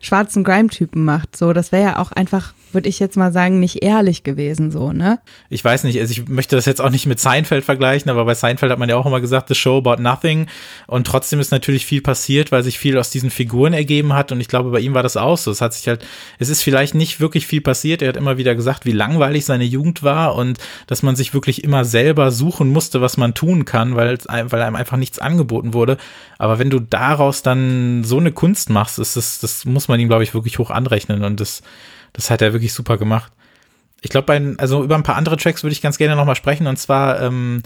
schwarzen Grime-Typen macht. So, das wäre ja auch einfach würde ich jetzt mal sagen, nicht ehrlich gewesen, so, ne? Ich weiß nicht, also ich möchte das jetzt auch nicht mit Seinfeld vergleichen, aber bei Seinfeld hat man ja auch immer gesagt, the show about nothing. Und trotzdem ist natürlich viel passiert, weil sich viel aus diesen Figuren ergeben hat. Und ich glaube, bei ihm war das auch so. Es hat sich halt, es ist vielleicht nicht wirklich viel passiert. Er hat immer wieder gesagt, wie langweilig seine Jugend war und dass man sich wirklich immer selber suchen musste, was man tun kann, weil, weil einem einfach nichts angeboten wurde. Aber wenn du daraus dann so eine Kunst machst, ist das, das muss man ihm, glaube ich, wirklich hoch anrechnen. Und das, das hat er wirklich super gemacht. Ich glaube, also über ein paar andere Tracks würde ich ganz gerne nochmal sprechen. Und zwar ähm,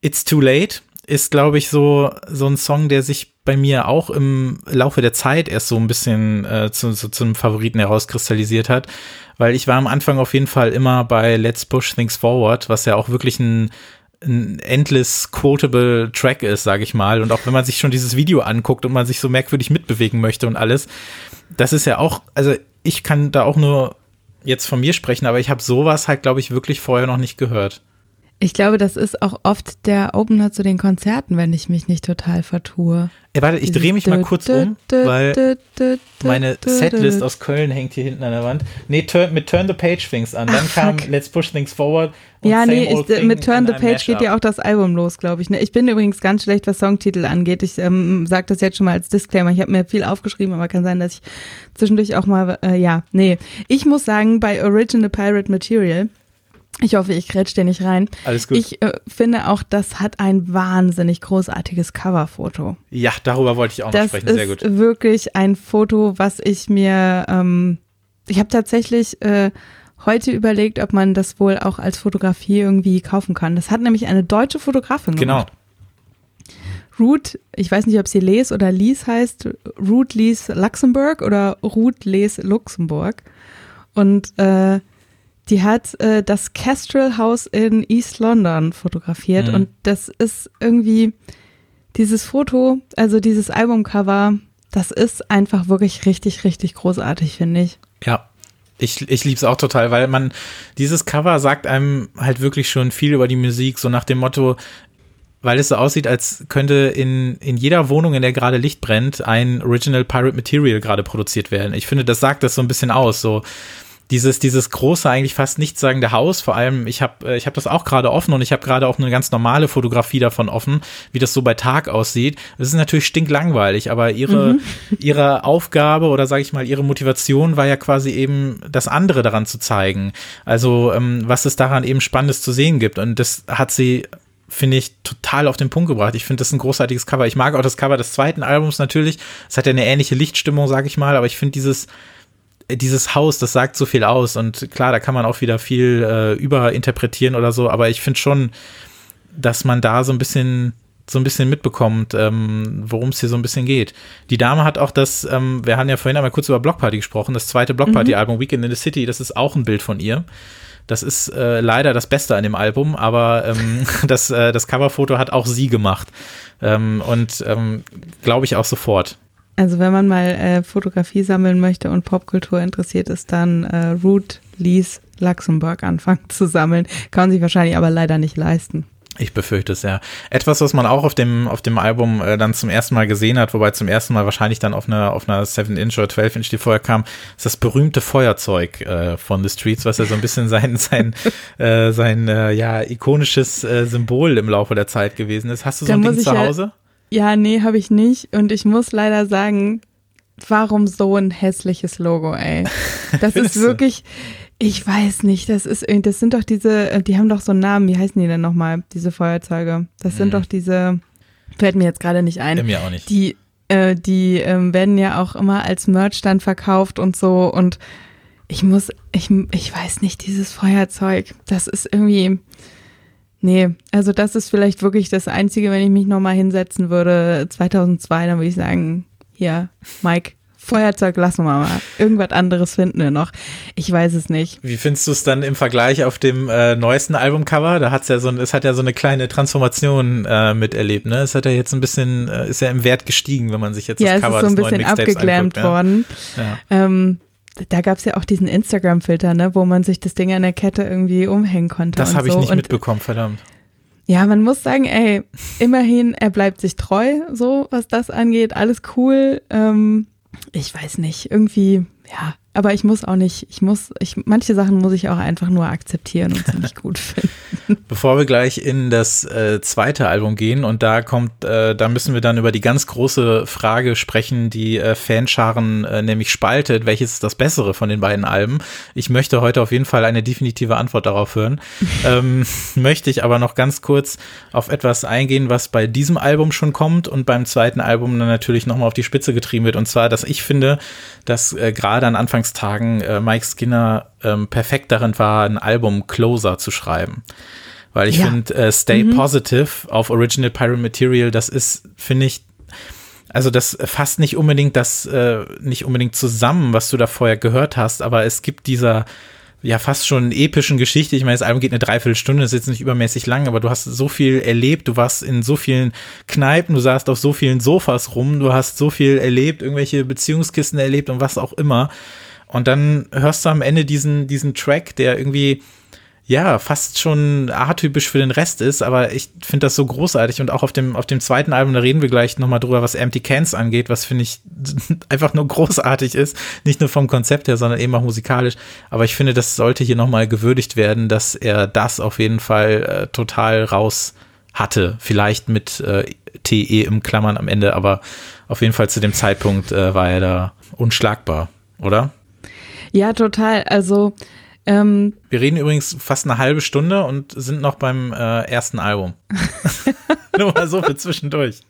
It's Too Late ist, glaube ich, so, so ein Song, der sich bei mir auch im Laufe der Zeit erst so ein bisschen äh, zu, zu, zum Favoriten herauskristallisiert hat. Weil ich war am Anfang auf jeden Fall immer bei Let's Push Things Forward, was ja auch wirklich ein, ein endless quotable Track ist, sage ich mal. Und auch wenn man sich schon dieses Video anguckt und man sich so merkwürdig mitbewegen möchte und alles, das ist ja auch, also ich kann da auch nur jetzt von mir sprechen, aber ich habe sowas halt, glaube ich, wirklich vorher noch nicht gehört. Ich glaube, das ist auch oft der Opener zu den Konzerten, wenn ich mich nicht total vertue. Ja, warte, ich drehe mich mal kurz um, weil meine Setlist aus Köln hängt hier hinten an der Wand. Nee, turn, mit Turn the Page fing's an. Dann Ach, kam Let's Push Things Forward. ja, nee, ich, mit Turn the Page geht ja auch das Album los, glaube ich. Ne? Ich bin übrigens ganz schlecht, was Songtitel angeht. Ich ähm, sage das jetzt schon mal als Disclaimer. Ich habe mir viel aufgeschrieben, aber kann sein, dass ich zwischendurch auch mal, äh, ja, nee. Ich muss sagen, bei Original Pirate Material ich hoffe, ich grätsch dir nicht rein. Alles gut. Ich äh, finde auch, das hat ein wahnsinnig großartiges Coverfoto. Ja, darüber wollte ich auch noch das sprechen. Sehr gut. Das ist wirklich ein Foto, was ich mir, ähm, ich habe tatsächlich äh, heute überlegt, ob man das wohl auch als Fotografie irgendwie kaufen kann. Das hat nämlich eine deutsche Fotografin genau. gemacht. Ruth, ich weiß nicht, ob sie Les oder Lies heißt, Ruth Lies Luxemburg oder Ruth Les Luxemburg. Und äh, die hat äh, das Kestrel House in East London fotografiert mhm. und das ist irgendwie dieses Foto, also dieses Albumcover, das ist einfach wirklich richtig, richtig großartig, finde ich. Ja, ich, ich liebe es auch total, weil man, dieses Cover sagt einem halt wirklich schon viel über die Musik, so nach dem Motto, weil es so aussieht, als könnte in, in jeder Wohnung, in der gerade Licht brennt, ein Original Pirate Material gerade produziert werden. Ich finde, das sagt das so ein bisschen aus. So dieses, dieses große, eigentlich fast nichtssagende Haus. Vor allem, ich habe äh, ich hab das auch gerade offen und ich habe gerade auch eine ganz normale Fotografie davon offen, wie das so bei Tag aussieht. Es ist natürlich stinklangweilig, aber ihre, mhm. ihre Aufgabe oder sage ich mal, ihre Motivation war ja quasi eben, das andere daran zu zeigen. Also, ähm, was es daran eben Spannendes zu sehen gibt. Und das hat sie finde ich, total auf den Punkt gebracht. Ich finde das ein großartiges Cover. Ich mag auch das Cover des zweiten Albums natürlich. Es hat ja eine ähnliche Lichtstimmung, sag ich mal, aber ich finde dieses, dieses Haus, das sagt so viel aus und klar, da kann man auch wieder viel äh, überinterpretieren oder so, aber ich finde schon, dass man da so ein bisschen so ein bisschen mitbekommt, ähm, worum es hier so ein bisschen geht. Die Dame hat auch das, ähm, wir haben ja vorhin einmal kurz über Blockparty gesprochen, das zweite Blockparty-Album mhm. Weekend in the City, das ist auch ein Bild von ihr. Das ist äh, leider das Beste an dem Album, aber ähm, das, äh, das Coverfoto hat auch sie gemacht. Ähm, und ähm, glaube ich auch sofort. Also wenn man mal äh, Fotografie sammeln möchte und Popkultur interessiert ist, dann äh, Ruth Lees Luxemburg anfangen zu sammeln. Kann sich wahrscheinlich aber leider nicht leisten. Ich befürchte es ja. Etwas, was man auch auf dem, auf dem Album äh, dann zum ersten Mal gesehen hat, wobei zum ersten Mal wahrscheinlich dann auf einer, auf einer 7-Inch oder 12-Inch, die vorher kam, ist das berühmte Feuerzeug äh, von The Streets, was ja so ein bisschen sein, sein, äh, sein äh, ja, ikonisches äh, Symbol im Laufe der Zeit gewesen ist. Hast du so da ein Ding zu Hause? Ja ja, nee, habe ich nicht. Und ich muss leider sagen, warum so ein hässliches Logo, ey? Das ist wirklich, ich weiß nicht, das ist irgendwie, das sind doch diese, äh, die haben doch so einen Namen, wie heißen die denn nochmal, diese Feuerzeuge? Das hm. sind doch diese, fällt mir jetzt gerade nicht ein. Mir auch nicht. Die, äh, die äh, werden ja auch immer als Merch dann verkauft und so und ich muss, ich, ich weiß nicht, dieses Feuerzeug, das ist irgendwie, Nee, also das ist vielleicht wirklich das Einzige, wenn ich mich nochmal hinsetzen würde, 2002, dann würde ich sagen, hier, Mike, Feuerzeug lassen wir mal. Irgendwas anderes finden wir noch. Ich weiß es nicht. Wie findest du es dann im Vergleich auf dem äh, neuesten Albumcover? Da hat's ja so, es hat ja so eine kleine Transformation äh, miterlebt, ne? Es hat ja jetzt ein bisschen, äh, ist ja im Wert gestiegen, wenn man sich jetzt ja, das Cover des neuen Mixtapes anguckt. Ja, es ist so ein bisschen abgeglammt worden. Ja. Ähm, da gab es ja auch diesen Instagram-Filter, ne, wo man sich das Ding an der Kette irgendwie umhängen konnte. Das habe so. ich nicht und, mitbekommen, verdammt. Ja, man muss sagen, ey, immerhin, er bleibt sich treu, so was das angeht, alles cool. Ähm, ich weiß nicht, irgendwie, ja, aber ich muss auch nicht, ich muss, ich, manche Sachen muss ich auch einfach nur akzeptieren und ziemlich gut finden. Bevor wir gleich in das äh, zweite Album gehen und da kommt, äh, da müssen wir dann über die ganz große Frage sprechen, die äh, Fanscharen äh, nämlich spaltet, welches ist das Bessere von den beiden Alben. Ich möchte heute auf jeden Fall eine definitive Antwort darauf hören. ähm, möchte ich aber noch ganz kurz auf etwas eingehen, was bei diesem Album schon kommt und beim zweiten Album dann natürlich nochmal auf die Spitze getrieben wird. Und zwar, dass ich finde, dass äh, gerade an Anfang Anfangstagen äh, Mike Skinner ähm, perfekt darin war, ein Album Closer zu schreiben. Weil ich ja. finde, äh, Stay mhm. Positive auf Original Pirate Material, das ist, finde ich, also das fasst nicht unbedingt das, äh, nicht unbedingt zusammen, was du da vorher gehört hast, aber es gibt dieser, ja fast schon epischen Geschichte. Ich meine, das Album geht eine Dreiviertelstunde, das ist jetzt nicht übermäßig lang, aber du hast so viel erlebt, du warst in so vielen Kneipen, du saßt auf so vielen Sofas rum, du hast so viel erlebt, irgendwelche Beziehungskisten erlebt und was auch immer. Und dann hörst du am Ende diesen, diesen Track, der irgendwie, ja, fast schon atypisch für den Rest ist, aber ich finde das so großartig. Und auch auf dem, auf dem zweiten Album, da reden wir gleich nochmal drüber, was Empty Cans angeht, was finde ich einfach nur großartig ist, nicht nur vom Konzept her, sondern eben auch musikalisch, aber ich finde, das sollte hier nochmal gewürdigt werden, dass er das auf jeden Fall äh, total raus hatte, vielleicht mit äh, TE im Klammern am Ende, aber auf jeden Fall zu dem Zeitpunkt äh, war er da unschlagbar, oder? Ja, total. Also ähm, wir reden übrigens fast eine halbe Stunde und sind noch beim äh, ersten Album. Nur mal so für zwischendurch.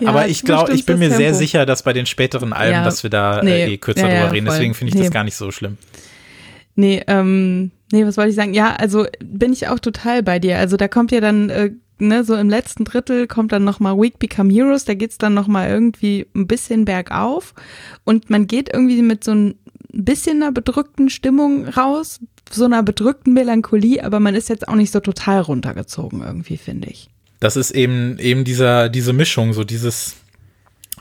Ja, Aber ich glaube, ich bin mir Tempo. sehr sicher, dass bei den späteren Alben, ja, dass wir da nee, äh, eh kürzer ja, drüber reden. Deswegen finde ich nee. das gar nicht so schlimm. Nee, ähm, nee, was wollte ich sagen? Ja, also bin ich auch total bei dir. Also da kommt ja dann, äh, ne, so im letzten Drittel kommt dann nochmal Week Become Heroes, da geht's dann nochmal irgendwie ein bisschen bergauf und man geht irgendwie mit so einem ein bisschen einer bedrückten Stimmung raus, so einer bedrückten Melancholie, aber man ist jetzt auch nicht so total runtergezogen irgendwie, finde ich. Das ist eben, eben dieser, diese Mischung, so dieses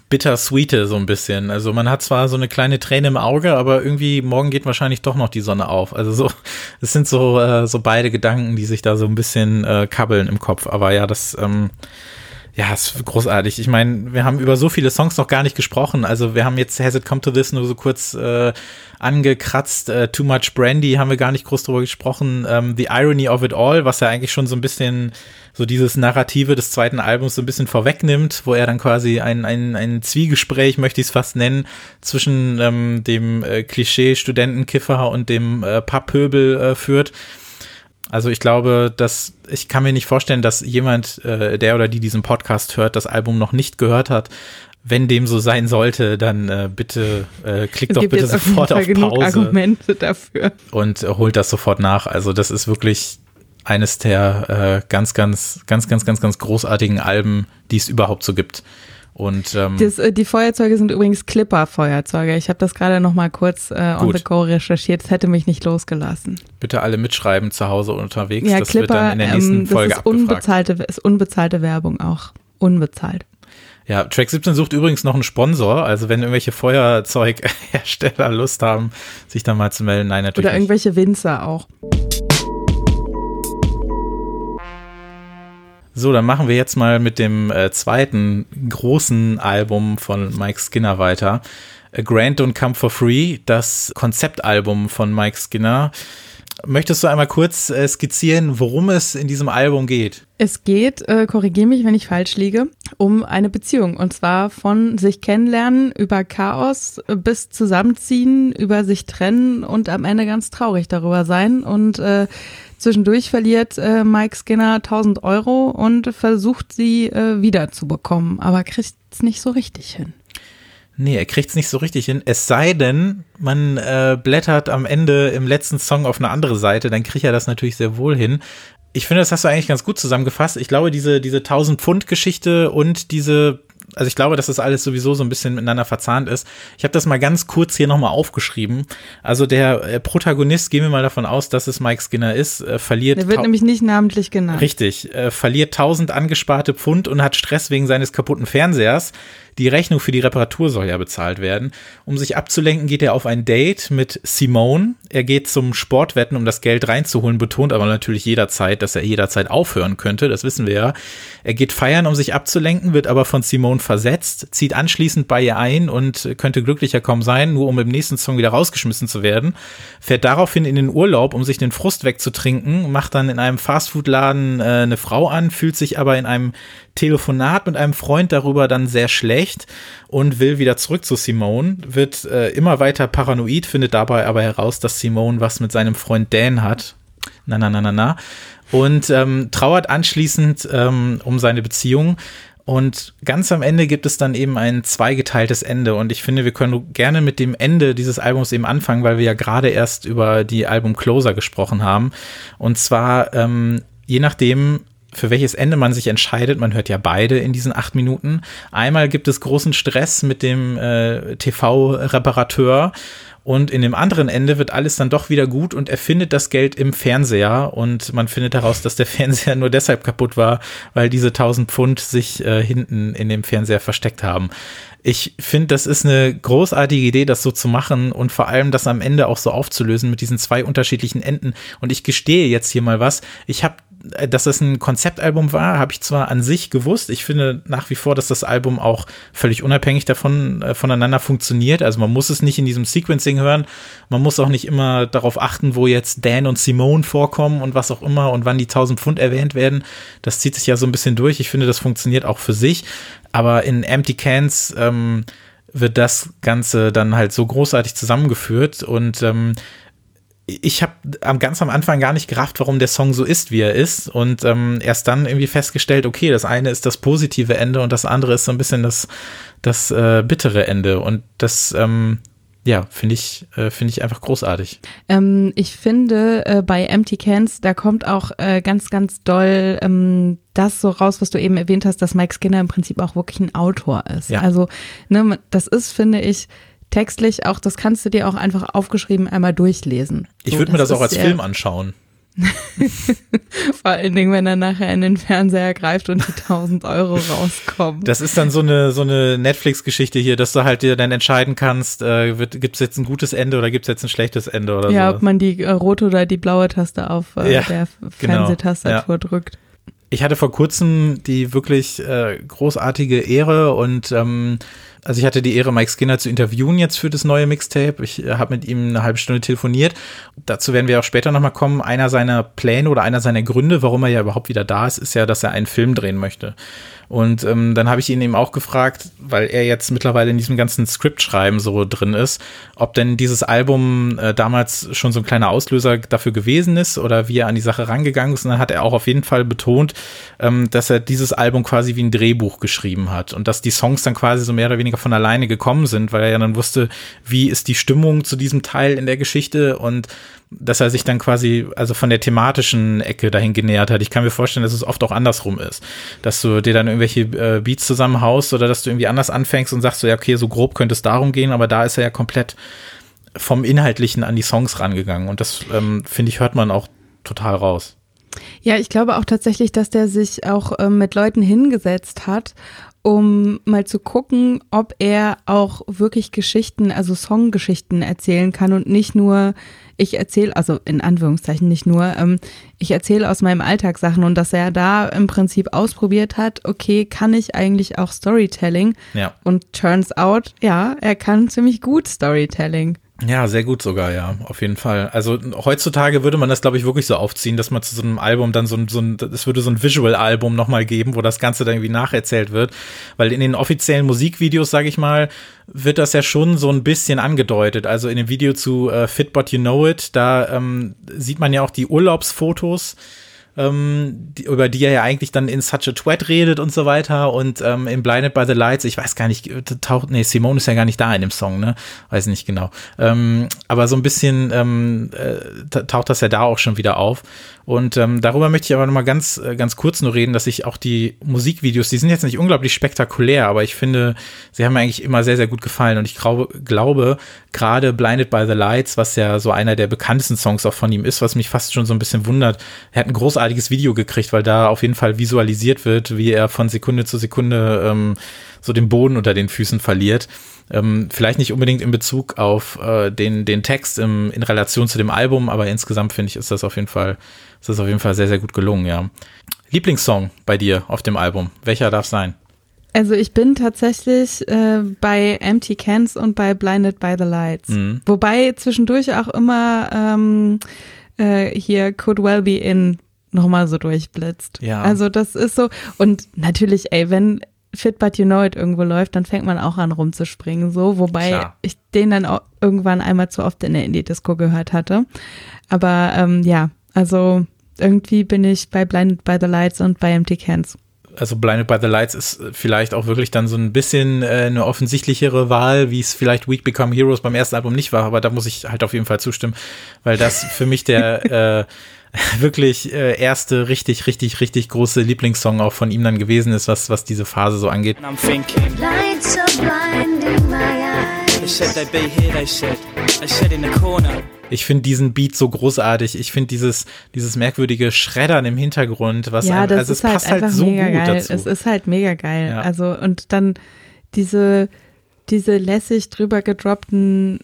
bittersweete so ein bisschen. Also man hat zwar so eine kleine Träne im Auge, aber irgendwie morgen geht wahrscheinlich doch noch die Sonne auf. Also so, es sind so, äh, so beide Gedanken, die sich da so ein bisschen äh, kabbeln im Kopf. Aber ja, das, ähm, ja, ist großartig. Ich meine, wir haben über so viele Songs noch gar nicht gesprochen. Also wir haben jetzt Has It Come to This nur so kurz äh, angekratzt. Äh, Too Much Brandy haben wir gar nicht groß drüber gesprochen. Ähm, The Irony of It All, was ja eigentlich schon so ein bisschen so dieses Narrative des zweiten Albums so ein bisschen vorwegnimmt, wo er dann quasi ein, ein, ein Zwiegespräch, möchte ich es fast nennen, zwischen ähm, dem äh, Klischee-Studentenkiffer und dem äh, Papppöbel äh, führt. Also ich glaube, dass ich kann mir nicht vorstellen, dass jemand, äh, der oder die diesen Podcast hört, das Album noch nicht gehört hat. Wenn dem so sein sollte, dann äh, bitte äh, klickt doch bitte sofort auf, auf Pause Argumente dafür und holt das sofort nach. Also das ist wirklich eines der äh, ganz, ganz, ganz, ganz, ganz, ganz großartigen Alben, die es überhaupt so gibt. Und ähm, das, äh, die Feuerzeuge sind übrigens Clipper-Feuerzeuge. Ich habe das gerade noch mal kurz äh, on the go recherchiert. Das hätte mich nicht losgelassen. Bitte alle mitschreiben zu Hause unterwegs. Ja, das Clipper, wird dann in der nächsten ähm, das Folge ist unbezahlte, ist unbezahlte Werbung auch. Unbezahlt. Ja, Track 17 sucht übrigens noch einen Sponsor. Also wenn irgendwelche Feuerzeughersteller Lust haben, sich da mal zu melden. Nein, natürlich. Oder irgendwelche Winzer auch. So, dann machen wir jetzt mal mit dem äh, zweiten großen Album von Mike Skinner weiter. A Grant Don't Come for Free, das Konzeptalbum von Mike Skinner. Möchtest du einmal kurz äh, skizzieren, worum es in diesem Album geht? Es geht, äh, korrigiere mich, wenn ich falsch liege, um eine Beziehung. Und zwar von sich kennenlernen über Chaos bis zusammenziehen, über sich trennen und am Ende ganz traurig darüber sein. Und äh, Zwischendurch verliert äh, Mike Skinner 1000 Euro und versucht sie äh, wiederzubekommen, aber kriegt es nicht so richtig hin. Nee, er kriegt es nicht so richtig hin. Es sei denn, man äh, blättert am Ende im letzten Song auf eine andere Seite, dann kriegt er das natürlich sehr wohl hin. Ich finde, das hast du eigentlich ganz gut zusammengefasst. Ich glaube, diese, diese 1000 Pfund Geschichte und diese also ich glaube, dass das alles sowieso so ein bisschen miteinander verzahnt ist. Ich habe das mal ganz kurz hier nochmal aufgeschrieben. Also der äh, Protagonist, gehen wir mal davon aus, dass es Mike Skinner ist, äh, verliert. Der wird nämlich nicht namentlich genannt. Richtig, äh, verliert 1000 angesparte Pfund und hat Stress wegen seines kaputten Fernsehers. Die Rechnung für die Reparatur soll ja bezahlt werden. Um sich abzulenken, geht er auf ein Date mit Simone. Er geht zum Sportwetten, um das Geld reinzuholen, betont aber natürlich jederzeit, dass er jederzeit aufhören könnte. Das wissen wir ja. Er geht feiern, um sich abzulenken, wird aber von Simone versetzt, zieht anschließend bei ihr ein und könnte glücklicher kaum sein, nur um im nächsten Song wieder rausgeschmissen zu werden. Fährt daraufhin in den Urlaub, um sich den Frust wegzutrinken, macht dann in einem Fastfood-Laden äh, eine Frau an, fühlt sich aber in einem Telefonat mit einem Freund darüber dann sehr schlecht und will wieder zurück zu Simone, wird äh, immer weiter paranoid, findet dabei aber heraus, dass Simone was mit seinem Freund Dan hat. Na, na, na, na, na. Und ähm, trauert anschließend ähm, um seine Beziehung. Und ganz am Ende gibt es dann eben ein zweigeteiltes Ende. Und ich finde, wir können gerne mit dem Ende dieses Albums eben anfangen, weil wir ja gerade erst über die Album Closer gesprochen haben. Und zwar, ähm, je nachdem, für welches Ende man sich entscheidet. Man hört ja beide in diesen acht Minuten. Einmal gibt es großen Stress mit dem äh, TV-Reparateur und in dem anderen Ende wird alles dann doch wieder gut und er findet das Geld im Fernseher und man findet heraus, dass der Fernseher nur deshalb kaputt war, weil diese 1000 Pfund sich äh, hinten in dem Fernseher versteckt haben. Ich finde, das ist eine großartige Idee, das so zu machen und vor allem das am Ende auch so aufzulösen mit diesen zwei unterschiedlichen Enden. Und ich gestehe jetzt hier mal was. Ich habe dass das ein Konzeptalbum war, habe ich zwar an sich gewusst. Ich finde nach wie vor, dass das Album auch völlig unabhängig davon äh, voneinander funktioniert. Also man muss es nicht in diesem Sequencing hören. Man muss auch nicht immer darauf achten, wo jetzt Dan und Simone vorkommen und was auch immer und wann die 1000 Pfund erwähnt werden. Das zieht sich ja so ein bisschen durch. Ich finde, das funktioniert auch für sich. Aber in Empty Cans ähm, wird das Ganze dann halt so großartig zusammengeführt und ähm, ich habe ganz am Anfang gar nicht gerafft, warum der Song so ist, wie er ist. Und ähm, erst dann irgendwie festgestellt, okay, das eine ist das positive Ende und das andere ist so ein bisschen das, das äh, bittere Ende. Und das, ähm, ja, finde ich, äh, finde ich einfach großartig. Ähm, ich finde, äh, bei Empty Cans, da kommt auch äh, ganz, ganz doll ähm, das so raus, was du eben erwähnt hast, dass Mike Skinner im Prinzip auch wirklich ein Autor ist. Ja. Also, ne, das ist, finde ich, textlich auch, das kannst du dir auch einfach aufgeschrieben einmal durchlesen. Ich würde mir das, das auch als Film anschauen. Vor allen Dingen, wenn er nachher in den Fernseher greift und die 1000 Euro rauskommen. Das ist dann so eine, so eine Netflix-Geschichte hier, dass du halt dir dann entscheiden kannst, äh, gibt es jetzt ein gutes Ende oder gibt es jetzt ein schlechtes Ende oder so. Ja, ob man die äh, rote oder die blaue Taste auf äh, Ja, der genau. Fernsehtastatur drückt. Ich hatte vor kurzem die wirklich äh, großartige Ehre und ähm, also ich hatte die Ehre, Mike Skinner zu interviewen jetzt für das neue Mixtape. Ich äh, habe mit ihm eine halbe Stunde telefoniert. Dazu werden wir auch später nochmal kommen. Einer seiner Pläne oder einer seiner Gründe, warum er ja überhaupt wieder da ist, ist ja, dass er einen Film drehen möchte. Und ähm, dann habe ich ihn eben auch gefragt, weil er jetzt mittlerweile in diesem ganzen Skriptschreiben so drin ist, ob denn dieses Album äh, damals schon so ein kleiner Auslöser dafür gewesen ist oder wie er an die Sache rangegangen ist. Und dann hat er auch auf jeden Fall betont, ähm, dass er dieses Album quasi wie ein Drehbuch geschrieben hat und dass die Songs dann quasi so mehr oder weniger von alleine gekommen sind, weil er ja dann wusste, wie ist die Stimmung zu diesem Teil in der Geschichte und dass er sich dann quasi also von der thematischen Ecke dahin genähert hat. Ich kann mir vorstellen, dass es oft auch andersrum ist, dass du dir dann irgendwelche äh, Beats zusammenhaust oder dass du irgendwie anders anfängst und sagst so, ja, okay, so grob könnte es darum gehen, aber da ist er ja komplett vom Inhaltlichen an die Songs rangegangen und das ähm, finde ich hört man auch total raus. Ja, ich glaube auch tatsächlich, dass der sich auch ähm, mit Leuten hingesetzt hat, um mal zu gucken, ob er auch wirklich Geschichten, also Songgeschichten erzählen kann und nicht nur ich erzähle, also in Anführungszeichen nicht nur, ähm, ich erzähle aus meinem Alltag Sachen und dass er da im Prinzip ausprobiert hat, okay, kann ich eigentlich auch Storytelling? Ja. Und turns out, ja, er kann ziemlich gut Storytelling. Ja, sehr gut sogar, ja, auf jeden Fall. Also heutzutage würde man das, glaube ich, wirklich so aufziehen, dass man zu so einem Album dann so ein, so ein es würde so ein Visual-Album nochmal geben, wo das Ganze dann irgendwie nacherzählt wird. Weil in den offiziellen Musikvideos, sage ich mal, wird das ja schon so ein bisschen angedeutet. Also in dem Video zu äh, Fit But You Know It, da ähm, sieht man ja auch die Urlaubsfotos ähm, die, über die er ja eigentlich dann in Such a Twat redet und so weiter und ähm, in Blinded by the Lights, ich weiß gar nicht, taucht, nee, Simone ist ja gar nicht da in dem Song, ne? Weiß nicht genau. Ähm, aber so ein bisschen ähm, äh, taucht das ja da auch schon wieder auf. Und ähm, darüber möchte ich aber nochmal ganz, äh, ganz kurz nur reden, dass ich auch die Musikvideos, die sind jetzt nicht unglaublich spektakulär, aber ich finde, sie haben mir eigentlich immer sehr, sehr gut gefallen. Und ich glaube, glaube gerade Blinded by the Lights, was ja so einer der bekanntesten Songs auch von ihm ist, was mich fast schon so ein bisschen wundert, er hat ein großartiges Video gekriegt, weil da auf jeden Fall visualisiert wird, wie er von Sekunde zu Sekunde ähm, so den Boden unter den Füßen verliert. Ähm, vielleicht nicht unbedingt in Bezug auf äh, den, den Text im, in Relation zu dem Album, aber insgesamt finde ich, ist das auf jeden Fall, ist das auf jeden Fall sehr, sehr gut gelungen, ja. Lieblingssong bei dir auf dem Album? Welcher darf sein? Also ich bin tatsächlich äh, bei Empty Cans und bei Blinded by the Lights. Mhm. Wobei zwischendurch auch immer ähm, äh, hier Could Well Be In nochmal so durchblitzt. Ja. Also das ist so. Und natürlich, ey, wenn Fit But You Know It irgendwo läuft, dann fängt man auch an rumzuspringen, so. Wobei Klar. ich den dann auch irgendwann einmal zu oft in der Indie-Disco gehört hatte. Aber ähm, ja, also irgendwie bin ich bei Blinded by the Lights und bei Empty Cans. also Blinded by the Lights ist vielleicht auch wirklich dann so ein bisschen äh, eine offensichtlichere Wahl, wie es vielleicht Week Become Heroes beim ersten Album nicht war, aber da muss ich halt auf jeden Fall zustimmen, weil das für mich der äh, wirklich äh, erste richtig, richtig, richtig große Lieblingssong auch von ihm dann gewesen ist, was, was diese Phase so angeht. Ich finde diesen Beat so großartig. Ich finde dieses, dieses merkwürdige Schreddern im Hintergrund, was ja, einem, das also ist es halt passt einfach halt so mega gut geil. dazu. Es ist halt mega geil. Ja. Also und dann diese diese lässig drüber gedroppten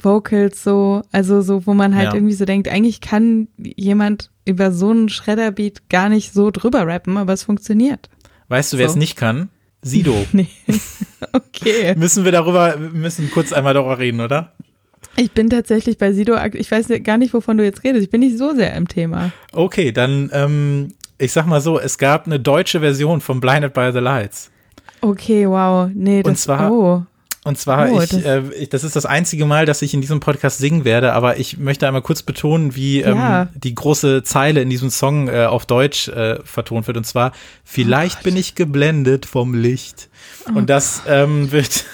Vocals so, also so, wo man halt Ja. irgendwie so denkt, eigentlich kann jemand über so einen Schredderbeat gar nicht so drüber rappen, aber es funktioniert. weißt du, wer so. es nicht kann? Sido. Nee. okay. müssen wir darüber, wir müssen kurz einmal darüber reden, oder? Ich bin tatsächlich bei Sido, ich weiß gar nicht, wovon du jetzt redest. Ich bin nicht so sehr im Thema. Okay, dann, ähm, ich sag mal so, es gab eine deutsche Version von Blinded by the Lights. Okay, wow. Nee, Und das zwar- oh. Und zwar, Oh, ich, das- äh, ich, das ist das einzige Mal, dass ich in diesem Podcast singen werde, aber ich möchte einmal kurz betonen, wie ähm, Ja. die große Zeile in diesem Song äh, auf Deutsch äh, vertont wird. Und zwar, vielleicht bin ich geblendet vom Licht. Und das ähm, wird.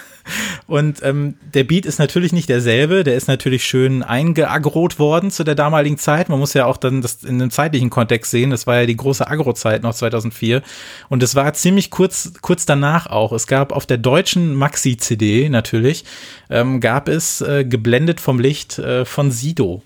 Und ähm, der Beat ist natürlich nicht derselbe, der ist natürlich schön eingeagrot worden zu der damaligen Zeit. Man muss ja auch dann das in einem zeitlichen Kontext sehen. Das war ja die große Agro-Zeit noch 2004. Und es war ziemlich kurz, kurz danach auch. Es gab auf der deutschen Maxi-CD natürlich, ähm, gab es äh, geblendet vom Licht äh, von Sido.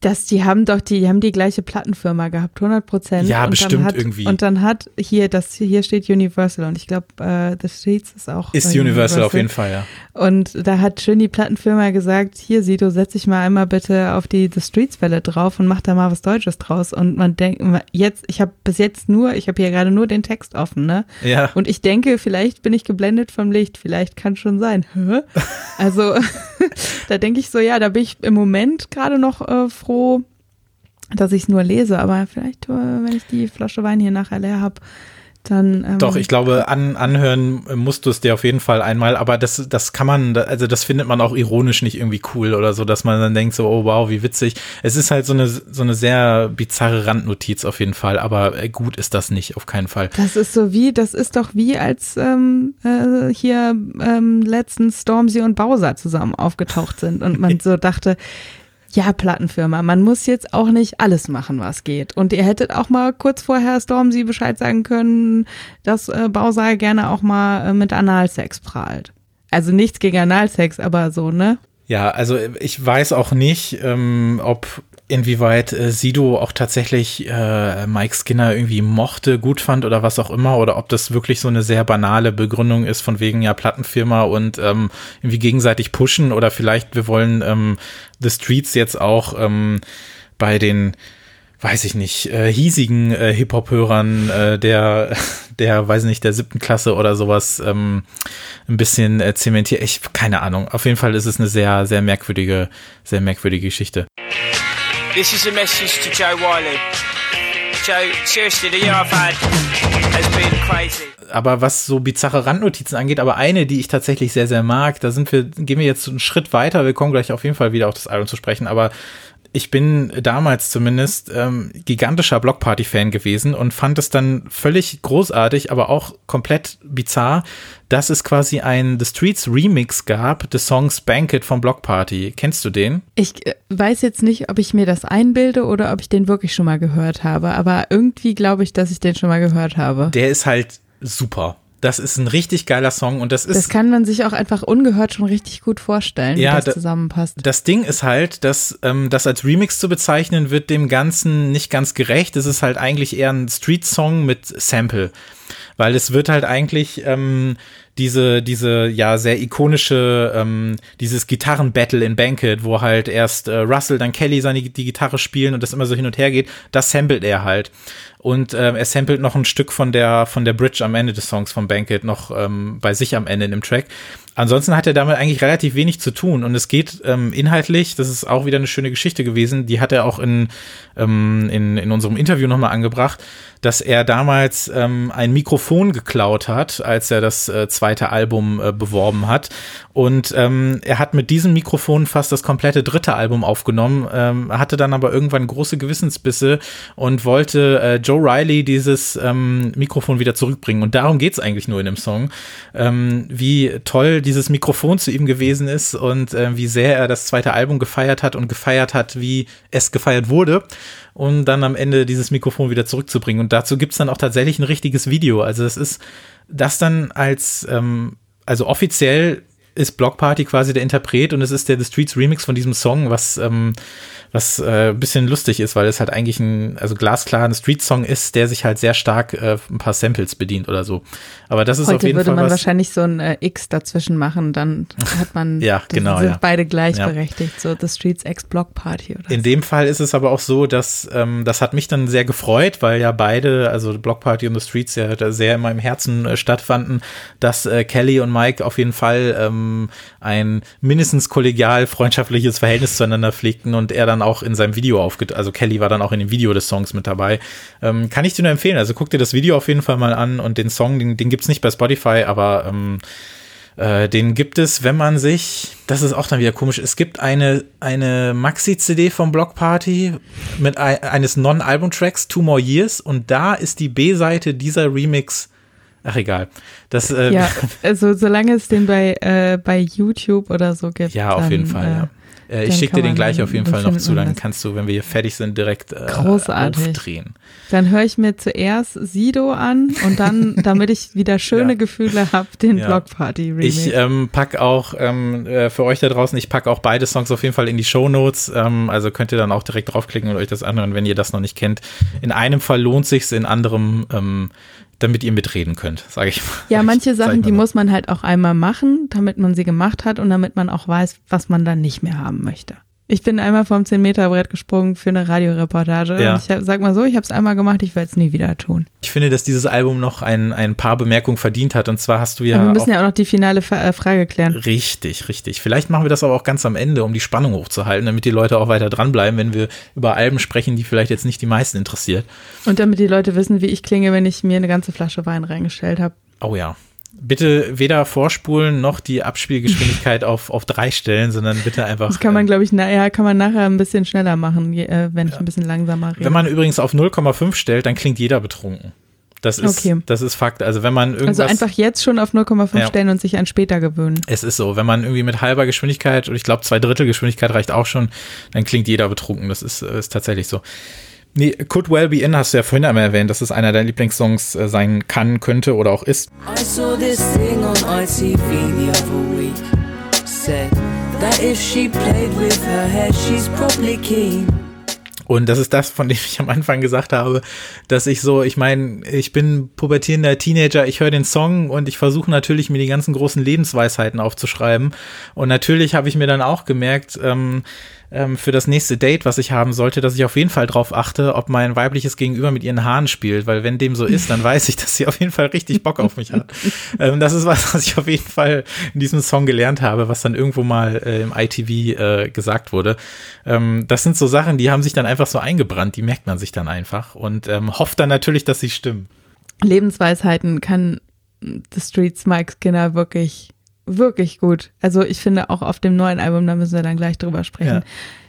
Dass die haben doch die, die haben die gleiche Plattenfirma gehabt, 100 Prozent. Ja, und bestimmt hat, irgendwie. Und dann hat hier, das hier steht Universal und ich glaube, äh, The Streets ist auch. Ist äh, Universal auf jeden Fall, ja. Und da hat schön die Plattenfirma gesagt, hier Sido, setz dich mal einmal bitte auf die The Streets Welle drauf und mach da mal was Deutsches draus. Und man denkt, jetzt, ich habe bis jetzt nur, ich habe hier gerade nur den Text offen, ne? Ja. Und ich denke, vielleicht bin ich geblendet vom Licht, vielleicht kann schon sein. Also da denke ich so, ja, da bin ich im Moment gerade noch äh, froh, dass ich es nur lese, aber vielleicht, äh, wenn ich die Flasche Wein hier nachher leer habe, dann. Ähm, Doch, ich glaube, an, anhören musst du es dir auf jeden Fall einmal, aber das, das kann man, also das findet man auch ironisch nicht irgendwie cool oder so, dass man dann denkt so, oh wow, wie witzig. Es ist halt so eine, so eine sehr bizarre Randnotiz auf jeden Fall, aber äh, gut ist das nicht, auf keinen Fall. Das ist so wie, das ist doch wie als ähm, äh, hier ähm, letztens Stormzy und Bowser zusammen aufgetaucht sind und man so dachte, ja, Plattenfirma, man muss jetzt auch nicht alles machen, was geht. Und ihr hättet auch mal kurz vorher Stormzy Bescheid sagen können, dass äh, Bowser gerne auch mal äh, mit Analsex prahlt. Also nichts gegen Analsex, aber so, ne? Ja, also ich weiß auch nicht, ähm, ob inwieweit äh, Sido auch tatsächlich äh, Mike Skinner irgendwie mochte, gut fand oder was auch immer, oder ob das wirklich so eine sehr banale Begründung ist von wegen ja Plattenfirma und ähm, irgendwie gegenseitig pushen oder vielleicht wir wollen ähm, The Streets jetzt auch ähm, bei den weiß ich nicht, äh, hiesigen äh, Hip-Hop-Hörern äh, der, der, weiß nicht, der siebten Klasse oder sowas ähm, ein bisschen äh, zementiert. Ich, keine Ahnung. Auf jeden Fall ist es eine sehr, sehr merkwürdige, sehr merkwürdige Geschichte. This is a message to Joe Wiley. Joe, seriously, the year I've had has been crazy. aber was so bizarre Randnotizen angeht, aber eine, die ich tatsächlich sehr, sehr mag, da sind wir, gehen wir jetzt einen Schritt weiter. Wir kommen gleich auf jeden Fall wieder auf das Album zu sprechen, aber ich bin damals zumindest ähm, gigantischer Blockparty-Fan gewesen und fand es dann völlig großartig, aber auch komplett bizarr, dass es quasi ein The Streets Remix gab des Songs Banquet von Blockparty. Kennst du den? Ich äh, weiß jetzt nicht, ob ich mir das einbilde oder ob ich den wirklich schon mal gehört habe, aber irgendwie glaube ich, dass ich den schon mal gehört habe. Der ist halt super. Das ist ein richtig geiler Song und das ist. Das kann man sich auch einfach ungehört schon richtig gut vorstellen, Ja, wie das da- zusammenpasst. Das Ding ist halt, dass ähm, das als Remix zu bezeichnen, wird dem Ganzen nicht ganz gerecht. Es ist halt eigentlich eher ein Street-Song mit Sample. Weil es wird halt eigentlich ähm, diese, diese ja sehr ikonische, ähm, dieses Gitarren-Battle in Banquet, wo halt erst äh, Russell, dann Kelly seine die Gitarre spielen und das immer so hin und her geht, das samplet er halt. Und ähm, er samplet noch ein Stück von der, von der Bridge am Ende des Songs von Banquet noch ähm, bei sich am Ende in dem Track. Ansonsten hat er damit eigentlich relativ wenig zu tun und es geht ähm, inhaltlich, das ist auch wieder eine schöne Geschichte gewesen, die hat er auch in, ähm, in, in unserem Interview nochmal angebracht, dass er damals ähm, ein Mikrofon geklaut hat, als er das äh, zweite Album äh, beworben hat. Und ähm, er hat mit diesem Mikrofon fast das komplette dritte Album aufgenommen, ähm, hatte dann aber irgendwann große Gewissensbisse und wollte äh, Joe Riley dieses ähm, Mikrofon wieder zurückbringen. Und darum geht's eigentlich nur in dem Song, ähm, wie toll dieses Mikrofon zu ihm gewesen ist und äh, wie sehr er das zweite Album gefeiert hat und gefeiert hat, wie es gefeiert wurde und dann am Ende dieses Mikrofon wieder zurückzubringen. Und dazu gibt's dann auch tatsächlich ein richtiges Video. Also es ist das dann als, ähm, also offiziell ist Block Party quasi der Interpret und es ist der The Streets Remix von diesem Song, was, ähm, was äh, ein bisschen lustig ist, weil es halt eigentlich ein, also glasklar ein Street-Song ist, der sich halt sehr stark äh, ein paar Samples bedient oder so. Aber das ist auf Heute jeden würde Fall man was. wahrscheinlich so ein äh, X dazwischen machen, dann hat man, Ja, genau, sind ja. beide gleichberechtigt, so The Streets X Block Party oder In dem Fall ist es aber auch so, dass ähm, das hat mich dann sehr gefreut, weil ja beide, also Block Party und The Streets ja da sehr in meinem Herzen äh, stattfanden, dass äh, Kelly und Mike auf jeden Fall ähm, ein mindestens kollegial freundschaftliches Verhältnis zueinander pflegten und er dann auch in seinem Video aufget, also Kelly war dann auch in dem Video des Songs mit dabei. Ähm, kann ich dir nur empfehlen. Also guck dir das Video auf jeden Fall mal an und den Song, den, den gibt's nicht bei Spotify, aber ähm, äh, den gibt es, wenn man sich, das ist auch dann wieder komisch, es gibt eine, eine Maxi-CD vom Block Party mit ein, eines Non-Album-Tracks, Two More Years, und da ist die B-Seite dieser Remix, ach egal, das, äh, Ja, also solange es den bei, äh, bei YouTube oder so gibt. Ja, auf dann, jeden Fall, äh, ja. Äh, ich schicke dir den gleich auf jeden den Fall noch zu, dann kannst du, wenn wir hier fertig sind, direkt äh, Großartig. aufdrehen. Dann höre ich mir zuerst Sido an und dann, damit ich wieder schöne Ja. Gefühle habe, den Ja. Blockparty Remix. Ich ähm, pack auch ähm, äh, für euch da draußen, ich pack auch beide Songs auf jeden Fall in die Show Notes. Ähm, also könnt ihr dann auch direkt draufklicken und euch das anhören, wenn ihr das noch nicht kennt. In einem Fall lohnt sich's, in anderem, ähm, damit ihr mitreden könnt, sage ich mal. ja, manche ich- Sachen, die mal muss man halt auch einmal machen, damit man sie gemacht hat und damit man auch weiß, was man dann nicht mehr haben möchte. Ich bin einmal vom 10-Meter-Brett gesprungen für eine Radioreportage. Ja. Und ich hab, sag mal so, ich habe es einmal gemacht, ich werde es nie wieder tun. Ich finde, dass dieses Album noch ein, ein paar Bemerkungen verdient hat. Und zwar hast du ja. Aber wir müssen ja auch noch die finale äh, Frage klären. Richtig, richtig. Vielleicht machen wir das aber auch ganz am Ende, um die Spannung hochzuhalten, damit die Leute auch weiter dranbleiben, wenn wir über Alben sprechen, die vielleicht jetzt nicht die meisten interessiert. Und damit die Leute wissen, wie ich klinge, wenn ich mir eine ganze Flasche Wein reingestellt habe. Oh ja. Bitte weder vorspulen noch die Abspielgeschwindigkeit auf, auf drei stellen, sondern bitte einfach. Das kann man, ähm, glaube ich, naja, kann man nachher ein bisschen schneller machen, je, äh, wenn ich ein bisschen langsamer rede. Wenn man übrigens auf 0,5 stellt, dann klingt jeder betrunken. Das ist, Okay. das ist Fakt. Also wenn man irgendwas. also einfach jetzt schon auf 0,5 Ja. stellen und sich an später gewöhnen. Es ist so, wenn man irgendwie mit halber Geschwindigkeit, und ich glaube zwei Drittel Geschwindigkeit reicht auch schon, dann klingt jeder betrunken. Das ist, äh, ist tatsächlich so. Nee, Could Well Be In hast du ja vorhin einmal erwähnt, dass es einer deiner Lieblingssongs äh, sein kann, könnte oder auch ist. I saw this thing on ITV the other week. Said that if she played with her hair, she's probably keen. Und das ist das, von dem ich am Anfang gesagt habe, dass ich so, ich meine, ich bin pubertierender Teenager, ich höre den Song und ich versuche natürlich, mir die ganzen großen Lebensweisheiten aufzuschreiben. Und natürlich habe ich mir dann auch gemerkt, ähm, ähm, für das nächste Date, was ich haben sollte, dass ich auf jeden Fall drauf achte, ob mein weibliches Gegenüber mit ihren Haaren spielt, weil wenn dem so ist, dann weiß ich, dass sie auf jeden Fall richtig Bock auf mich hat. ähm, das ist was, was ich auf jeden Fall in diesem Song gelernt habe, was dann irgendwo mal äh, im ITV äh, gesagt wurde. Ähm, das sind so Sachen, die haben sich dann einfach so eingebrannt, die merkt man sich dann einfach und ähm, hofft dann natürlich, dass sie stimmen. Lebensweisheiten kann The Streets Mike Skinner wirklich, wirklich gut. Also ich finde auch auf dem neuen Album, da müssen wir dann gleich drüber sprechen. Ja.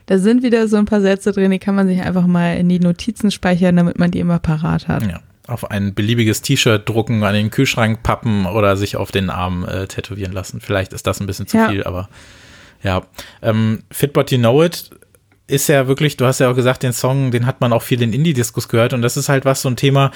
Da sind wieder so ein paar Sätze drin, die kann man sich einfach mal in die Notizen speichern, damit man die immer parat hat. Ja. Auf ein beliebiges T-Shirt drucken, an den Kühlschrank pappen oder sich auf den Arm äh, tätowieren lassen. Vielleicht ist das ein bisschen zu Ja. viel, aber ja. Ähm, Fit But You Know It ist ja wirklich, du hast ja auch gesagt, den Song, den hat man auch viel in Indie-Diskus gehört und das ist halt was, so ein Thema,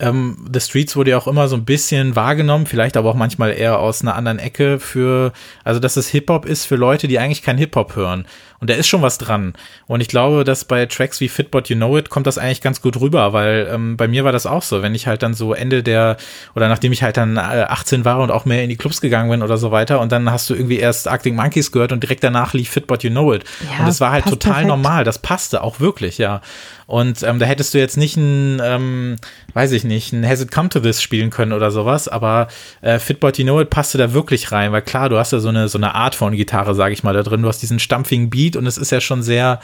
ähm, The Streets wurde ja auch immer so ein bisschen wahrgenommen, vielleicht aber auch manchmal eher aus einer anderen Ecke für, also dass es Hip-Hop ist für Leute, die eigentlich kein Hip-Hop hören. Und da ist schon was dran. Und ich glaube, dass bei Tracks wie Fit But You Know It kommt das eigentlich ganz gut rüber, weil ähm, bei mir war das auch so, wenn ich halt dann so Ende der, oder nachdem ich halt dann äh, 18 war und auch mehr in die Clubs gegangen bin oder so weiter und dann hast du irgendwie erst Arctic Monkeys gehört und direkt danach lief Fit But You Know It. Ja, und das war halt total perfekt. normal, das passte auch wirklich, ja. Und ähm, da hättest du jetzt nicht ein, ähm, weiß ich nicht, ein Has It Come to This spielen können oder sowas, aber äh, Fit But You Know It passte da wirklich rein, weil klar, du hast ja so eine, so eine Art von Gitarre, sage ich mal, da drin. Du hast diesen stampfigen Beat und es ist ja schon sehr,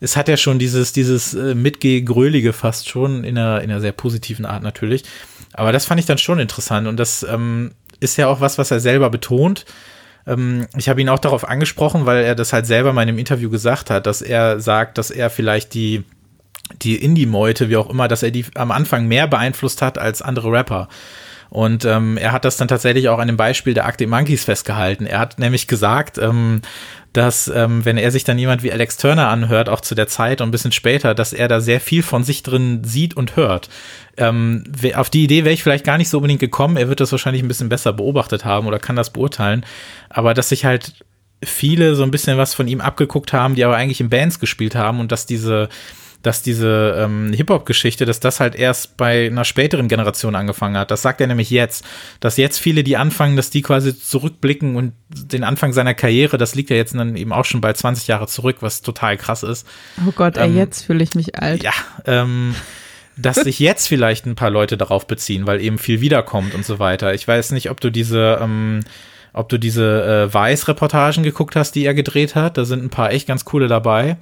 es hat ja schon dieses, dieses äh, Mitgeh-Grölige fast schon in einer, in einer sehr positiven Art natürlich. Aber das fand ich dann schon interessant und das ähm, ist ja auch was, was er selber betont. Ähm, ich habe ihn auch darauf angesprochen, weil er das halt selber mal in einem Interview gesagt hat, dass er sagt, dass er vielleicht die die Indie-Meute, wie auch immer, dass er die am Anfang mehr beeinflusst hat als andere Rapper. Und ähm, er hat das dann tatsächlich auch an dem Beispiel der Arctic Monkeys festgehalten. Er hat nämlich gesagt, ähm, dass ähm, wenn er sich dann jemand wie Alex Turner anhört, auch zu der Zeit und ein bisschen später, dass er da sehr viel von sich drin sieht und hört. Ähm, auf die Idee wäre ich vielleicht gar nicht so unbedingt gekommen. Er wird das wahrscheinlich ein bisschen besser beobachtet haben oder kann das beurteilen. Aber dass sich halt viele so ein bisschen was von ihm abgeguckt haben, die aber eigentlich in Bands gespielt haben und dass diese dass diese ähm, Hip-Hop-Geschichte, dass das halt erst bei einer späteren Generation angefangen hat. Das sagt er nämlich jetzt, dass jetzt viele, die anfangen, dass die quasi zurückblicken und den Anfang seiner Karriere, das liegt ja jetzt dann eben auch schon bei 20 Jahre zurück, was total krass ist. Oh Gott, ey, Ähm, jetzt fühle ich mich alt. Ja, ähm, dass sich jetzt vielleicht ein paar Leute darauf beziehen, weil eben viel wiederkommt und so weiter. Ich weiß nicht, ob du diese, ähm, ob du diese äh, Weiß-Reportagen geguckt hast, die er gedreht hat. Da sind ein paar echt ganz coole dabei.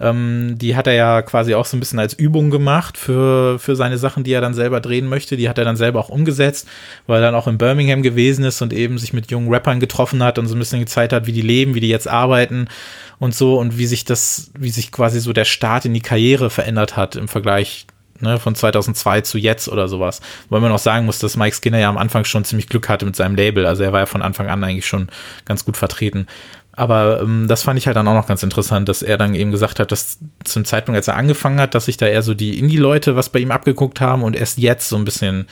Ähm, die hat er ja quasi auch so ein bisschen als Übung gemacht für, für seine Sachen, die er dann selber drehen möchte. Die hat er dann selber auch umgesetzt, weil er dann auch in Birmingham gewesen ist und eben sich mit jungen Rappern getroffen hat und so ein bisschen gezeigt hat, wie die leben, wie die jetzt arbeiten und so und wie sich das, wie sich quasi so der Start in die Karriere verändert hat im Vergleich ne, von 2002 zu jetzt oder sowas. Weil man auch sagen muss, dass Mike Skinner ja am Anfang schon ziemlich Glück hatte mit seinem Label. Also er war ja von Anfang an eigentlich schon ganz gut vertreten. Aber ähm, das fand ich halt dann auch noch ganz interessant, dass er dann eben gesagt hat, dass zum Zeitpunkt, als er angefangen hat, dass sich da eher so die Indie-Leute was bei ihm abgeguckt haben und erst jetzt so ein bisschen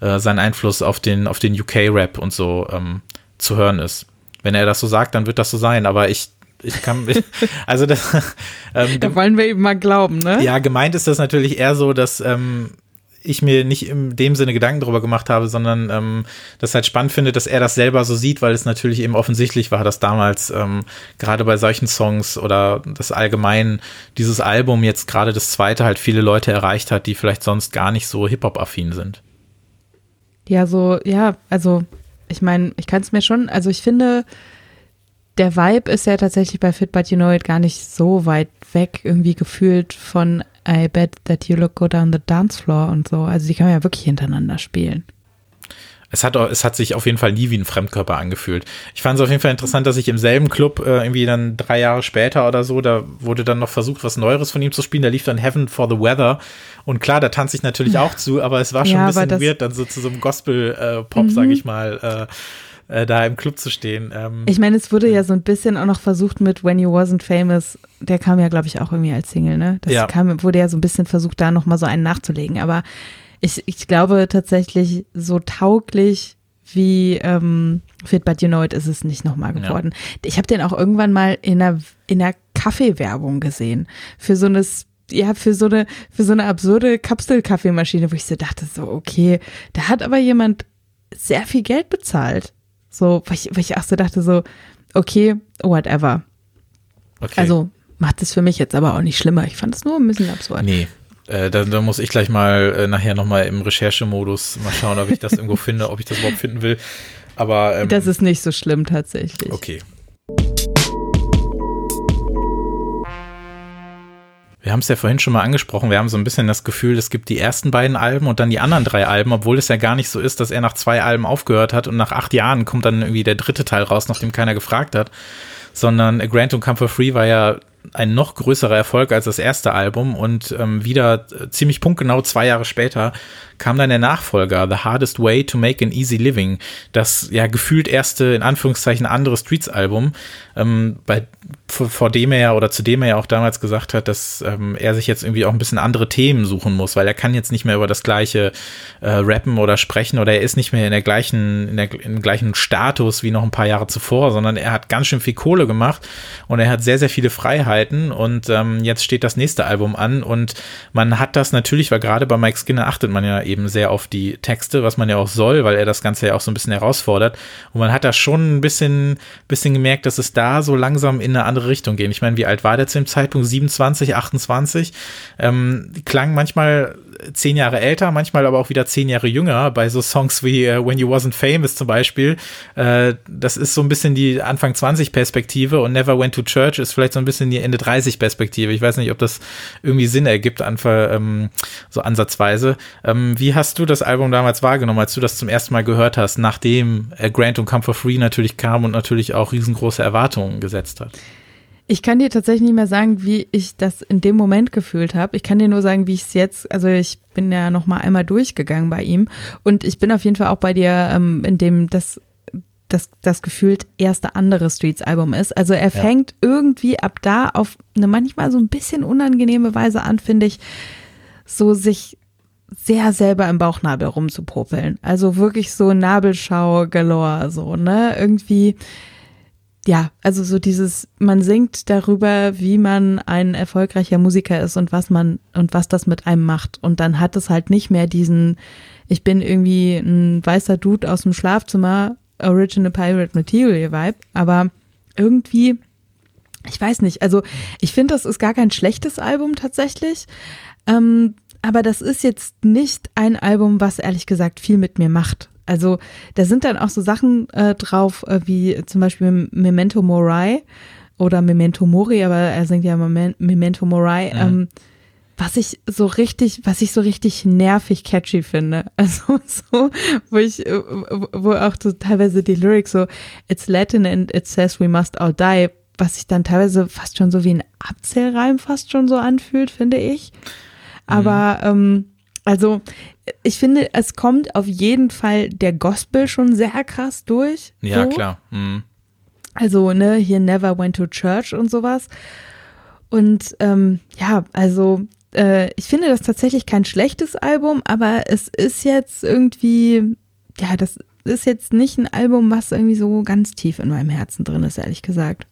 äh, sein Einfluss auf den, auf den UK-Rap und so ähm, zu hören ist. Wenn er das so sagt, dann wird das so sein. Aber ich ich kann, also das. Ähm, da wollen wir eben mal glauben, ne? Ja, gemeint ist das natürlich eher so, dass ähm, ich mir nicht in dem Sinne Gedanken darüber gemacht habe, sondern ähm, das halt spannend finde, dass er das selber so sieht, weil es natürlich eben offensichtlich war, dass damals ähm, gerade bei solchen Songs oder das allgemein dieses Album jetzt gerade das zweite halt viele Leute erreicht hat, die vielleicht sonst gar nicht so Hip-Hop-affin sind. Ja, so, ja, also ich meine, ich kann es mir schon, also ich finde, der Vibe ist ja tatsächlich bei Fit But You Know It gar nicht so weit weg, irgendwie gefühlt von I bet that you look good on the dance floor und so. Also die kann man ja wirklich hintereinander spielen. Es hat, es hat sich auf jeden Fall nie wie ein Fremdkörper angefühlt. Ich fand es auf jeden Fall interessant, dass ich im selben Club äh, irgendwie dann drei Jahre später oder so, da wurde dann noch versucht, was Neueres von ihm zu spielen. Da lief dann Heaven for the Weather. Und klar, da tanze ich natürlich auch zu, aber es war schon ja, ein bisschen weird, dann so zu so einem Gospel-Pop, äh, mhm. sag ich mal, äh, äh, da im Club zu stehen. Ähm, ich meine, es wurde ja so ein bisschen auch noch versucht mit When You Wasn't Famous. Der kam ja, glaube ich, auch irgendwie als Single, ne? Das ja. kam, wurde ja so ein bisschen versucht, da nochmal so einen nachzulegen. Aber ich, ich glaube tatsächlich, so tauglich wie ähm, Fit But You Know It ist es nicht nochmal geworden. Ja. Ich habe den auch irgendwann mal in einer, in einer Kaffeewerbung gesehen. Für so eine ja, für so eine, für so eine absurde Kapselkaffeemaschine, wo ich so dachte, so, okay, da hat aber jemand sehr viel Geld bezahlt. So, weil ich, weil ich auch so dachte, so, okay, whatever. Okay. Also macht es für mich jetzt aber auch nicht schlimmer. Ich fand es nur ein bisschen absurd. Nee. Äh, da, da muss ich gleich mal äh, nachher nochmal im Recherchemodus mal schauen, ob ich das irgendwo finde, ob ich das überhaupt finden will. Aber ähm, das ist nicht so schlimm tatsächlich. Okay. Wir haben es ja vorhin schon mal angesprochen, wir haben so ein bisschen das Gefühl, es gibt die ersten beiden Alben und dann die anderen drei Alben, obwohl es ja gar nicht so ist, dass er nach zwei Alben aufgehört hat und nach acht Jahren kommt dann irgendwie der dritte Teil raus, nachdem keiner gefragt hat. Sondern A Grant und Come for Free war ja ein noch größerer Erfolg als das erste Album und ähm, wieder äh, ziemlich punktgenau zwei Jahre später kam dann der Nachfolger, The Hardest Way to Make an Easy Living, das ja gefühlt erste, in Anführungszeichen, andere Streets-Album, ähm, bei, vor dem er ja oder zu dem er ja auch damals gesagt hat, dass ähm, er sich jetzt irgendwie auch ein bisschen andere Themen suchen muss, weil er kann jetzt nicht mehr über das gleiche äh, rappen oder sprechen oder er ist nicht mehr in der gleichen, in der, im gleichen Status wie noch ein paar Jahre zuvor, sondern er hat ganz schön viel Kohle gemacht und er hat sehr, sehr viele Freiheiten und ähm, jetzt steht das nächste Album an und man hat das natürlich, weil gerade bei Mike Skinner achtet man ja eben sehr auf die Texte, was man ja auch soll, weil er das Ganze ja auch so ein bisschen herausfordert. Und man hat da schon ein bisschen, bisschen gemerkt, dass es da so langsam in eine andere Richtung geht. Ich meine, wie alt war der zu dem Zeitpunkt? 27, 28? Ähm, klang manchmal zehn Jahre älter, manchmal aber auch wieder zehn Jahre jünger, bei so Songs wie uh, When You Wasn't Famous zum Beispiel. Äh, das ist so ein bisschen die Anfang 20 Perspektive und Never Went to Church ist vielleicht so ein bisschen die Ende 30 Perspektive. Ich weiß nicht, ob das irgendwie Sinn ergibt, Anfang, ähm, so ansatzweise. Ähm, wie hast du das Album damals wahrgenommen, als du das zum ersten Mal gehört hast, nachdem äh, Grant und Come for Free natürlich kam und natürlich auch riesengroße Erwartungen gesetzt hat? Ich kann dir tatsächlich nicht mehr sagen, wie ich das in dem Moment gefühlt habe. Ich kann dir nur sagen, wie ich es jetzt, also ich bin ja noch mal einmal durchgegangen bei ihm und ich bin auf jeden Fall auch bei dir, ähm, in dem das das, das gefühlt erste andere Streets-Album ist. Also er fängt ja. irgendwie ab da auf eine manchmal so ein bisschen unangenehme Weise an, finde ich, so sich sehr selber im Bauchnabel rumzupopeln. Also wirklich so Nabelschau galore, so, ne? Irgendwie, ja, also so dieses, man singt darüber, wie man ein erfolgreicher Musiker ist und was man und was das mit einem macht. Und dann hat es halt nicht mehr diesen, ich bin irgendwie ein weißer Dude aus dem Schlafzimmer, Original Pirate Material Vibe, aber irgendwie, ich weiß nicht, also ich finde, das ist gar kein schlechtes Album tatsächlich. Ähm, aber das ist jetzt nicht ein Album, was ehrlich gesagt viel mit mir macht. Also da sind dann auch so Sachen äh, drauf, äh, wie zum Beispiel Memento Mori oder Memento Mori, aber er singt ja Memento Mori, mhm. ähm, was ich so richtig, was ich so richtig nervig catchy finde. Also so, wo ich, äh, wo auch so teilweise die Lyrics so, it's Latin and it says we must all die, was sich dann teilweise fast schon so wie ein Abzählreim fast schon so anfühlt, finde ich. Aber mhm. ähm, also ich finde, es kommt auf jeden Fall der Gospel schon sehr krass durch. Ja, so. klar. Mhm. Also, ne, hier Never Went to Church und sowas. Und ähm, ja, also äh, ich finde das tatsächlich kein schlechtes Album, aber es ist jetzt irgendwie, ja, das ist jetzt nicht ein Album, was irgendwie so ganz tief in meinem Herzen drin ist, ehrlich gesagt.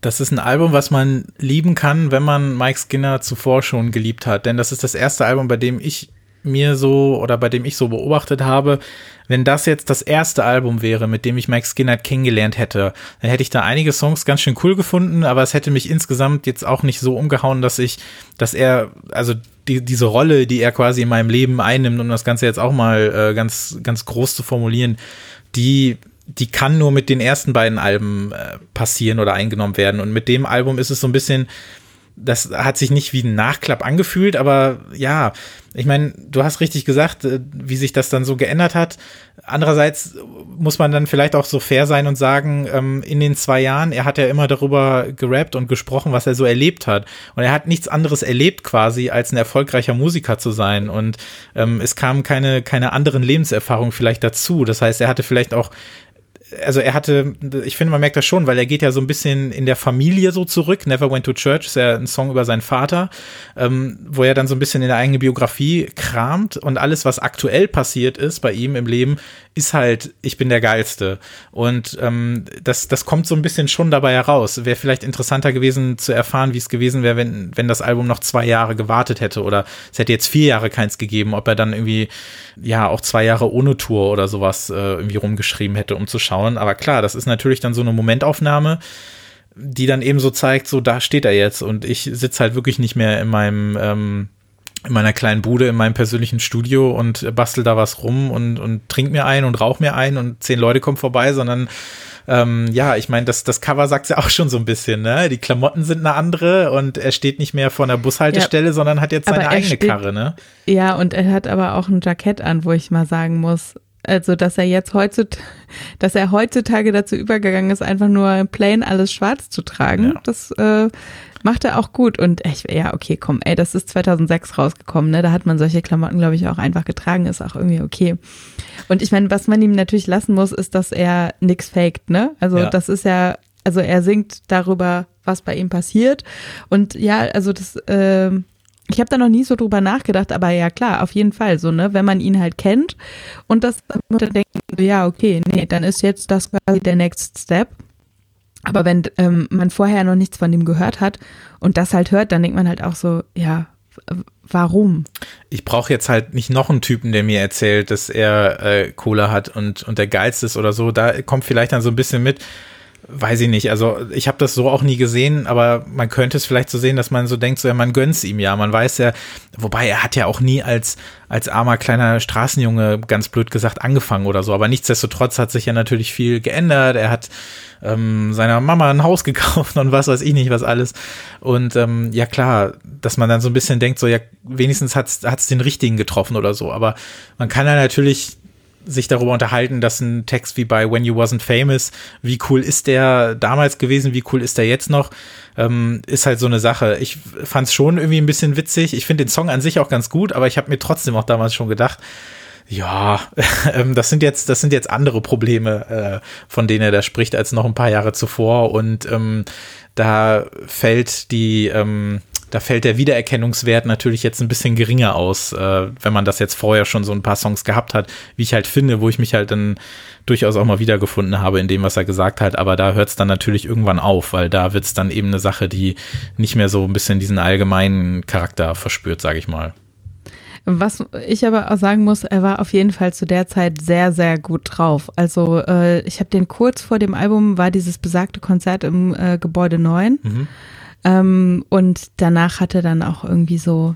Das ist ein Album, was man lieben kann, wenn man Mike Skinner zuvor schon geliebt hat. Denn das ist das erste Album, bei dem ich mir so oder bei dem ich so beobachtet habe, wenn das jetzt das erste Album wäre, mit dem ich Mike Skinner kennengelernt hätte, dann hätte ich da einige Songs ganz schön cool gefunden, aber es hätte mich insgesamt jetzt auch nicht so umgehauen, dass ich, dass er, also die, diese Rolle, die er quasi in meinem Leben einnimmt, um das Ganze jetzt auch mal äh, ganz, ganz groß zu formulieren, die die kann nur mit den ersten beiden Alben äh, passieren oder eingenommen werden. Und mit dem Album ist es so ein bisschen, das hat sich nicht wie ein Nachklapp angefühlt, aber ja, ich meine, du hast richtig gesagt, äh, wie sich das dann so geändert hat. Andererseits muss man dann vielleicht auch so fair sein und sagen, ähm, in den zwei Jahren, er hat ja immer darüber gerappt und gesprochen, was er so erlebt hat. Und er hat nichts anderes erlebt quasi, als ein erfolgreicher Musiker zu sein. Und ähm, es kam keine, keine anderen Lebenserfahrungen vielleicht dazu. Das heißt, er hatte vielleicht auch also er hatte, ich finde, man merkt das schon, weil er geht ja so ein bisschen in der Familie so zurück. Never Went to Church ist ja ein Song über seinen Vater, ähm, wo er dann so ein bisschen in der eigenen Biografie kramt und alles, was aktuell passiert ist bei ihm im Leben, ist halt, ich bin der Geilste. Und ähm, das, das kommt so ein bisschen schon dabei heraus. Wäre vielleicht interessanter gewesen zu erfahren, wie es gewesen wäre, wenn, wenn das Album noch zwei Jahre gewartet hätte oder es hätte jetzt vier Jahre keins gegeben, ob er dann irgendwie, ja, auch zwei Jahre ohne Tour oder sowas äh, irgendwie rumgeschrieben hätte, um zu schauen. Aber klar, das ist natürlich dann so eine Momentaufnahme die dann eben so zeigt, so da steht er jetzt und ich sitze halt wirklich nicht mehr in meinem ähm, in meiner kleinen Bude, in meinem persönlichen Studio und bastel da was rum und, und trink mir ein und rauch mir ein und zehn Leute kommen vorbei, sondern ähm, ja, ich meine, das, das Cover sagt ja auch schon so ein bisschen, ne? Die Klamotten sind eine andere und er steht nicht mehr vor einer Bushaltestelle, ja, sondern hat jetzt seine eigene steht, Karre, ne? Ja, und er hat aber auch ein Jackett an, wo ich mal sagen muss, also, dass er jetzt heutzutage, dass er heutzutage dazu übergegangen ist, einfach nur plain alles schwarz zu tragen, ja. das äh, macht er auch gut. Und ich, ja, okay, komm, ey, das ist 2006 rausgekommen, ne? Da hat man solche Klamotten, glaube ich, auch einfach getragen, ist auch irgendwie okay. Und ich meine, was man ihm natürlich lassen muss, ist, dass er nix faked, ne? Also, ja. das ist ja, also er singt darüber, was bei ihm passiert. Und ja, also das, äh, ich habe da noch nie so drüber nachgedacht, aber ja klar, auf jeden Fall so, ne, wenn man ihn halt kennt und das dann denkt, ja, okay, nee, dann ist jetzt das quasi der Next Step. Aber wenn ähm, man vorher noch nichts von ihm gehört hat und das halt hört, dann denkt man halt auch so, ja, warum? Ich brauche jetzt halt nicht noch einen Typen, der mir erzählt, dass er äh, Cola hat und, und der geilste ist oder so. Da kommt vielleicht dann so ein bisschen mit, weiß ich nicht, also ich habe das so auch nie gesehen, aber man könnte es vielleicht so sehen, dass man so denkt, so ja, man gönnt's ihm ja, man weiß ja, wobei er hat ja auch nie als als armer kleiner Straßenjunge ganz blöd gesagt angefangen oder so, aber nichtsdestotrotz hat sich ja natürlich viel geändert. Er hat ähm, seiner Mama ein Haus gekauft und was weiß ich nicht, was alles. Und ähm, ja klar, dass man dann so ein bisschen denkt, so ja, wenigstens hat's hat's den richtigen getroffen oder so, aber man kann ja natürlich sich darüber unterhalten, dass ein Text wie bei When You Wasn't Famous, wie cool ist der damals gewesen, wie cool ist der jetzt noch, ähm, ist halt so eine Sache. Ich fand es schon irgendwie ein bisschen witzig. Ich finde den Song an sich auch ganz gut, aber ich habe mir trotzdem auch damals schon gedacht, ja, ähm, das sind jetzt, das sind jetzt andere Probleme, äh, von denen er da spricht, als noch ein paar Jahre zuvor. Und ähm, da fällt die, ähm, da fällt der Wiedererkennungswert natürlich jetzt ein bisschen geringer aus, äh, wenn man das jetzt vorher schon so ein paar Songs gehabt hat, wie ich halt finde, wo ich mich halt dann durchaus auch mal wiedergefunden habe in dem, was er gesagt hat. Aber da hört es dann natürlich irgendwann auf, weil da wird es dann eben eine Sache, die nicht mehr so ein bisschen diesen allgemeinen Charakter verspürt, sage ich mal. Was ich aber auch sagen muss, er war auf jeden Fall zu der Zeit sehr, sehr gut drauf. Also äh, ich habe den kurz vor dem Album, war dieses besagte Konzert im äh, Gebäude 9. Mhm. Ähm, und danach hatte dann auch irgendwie so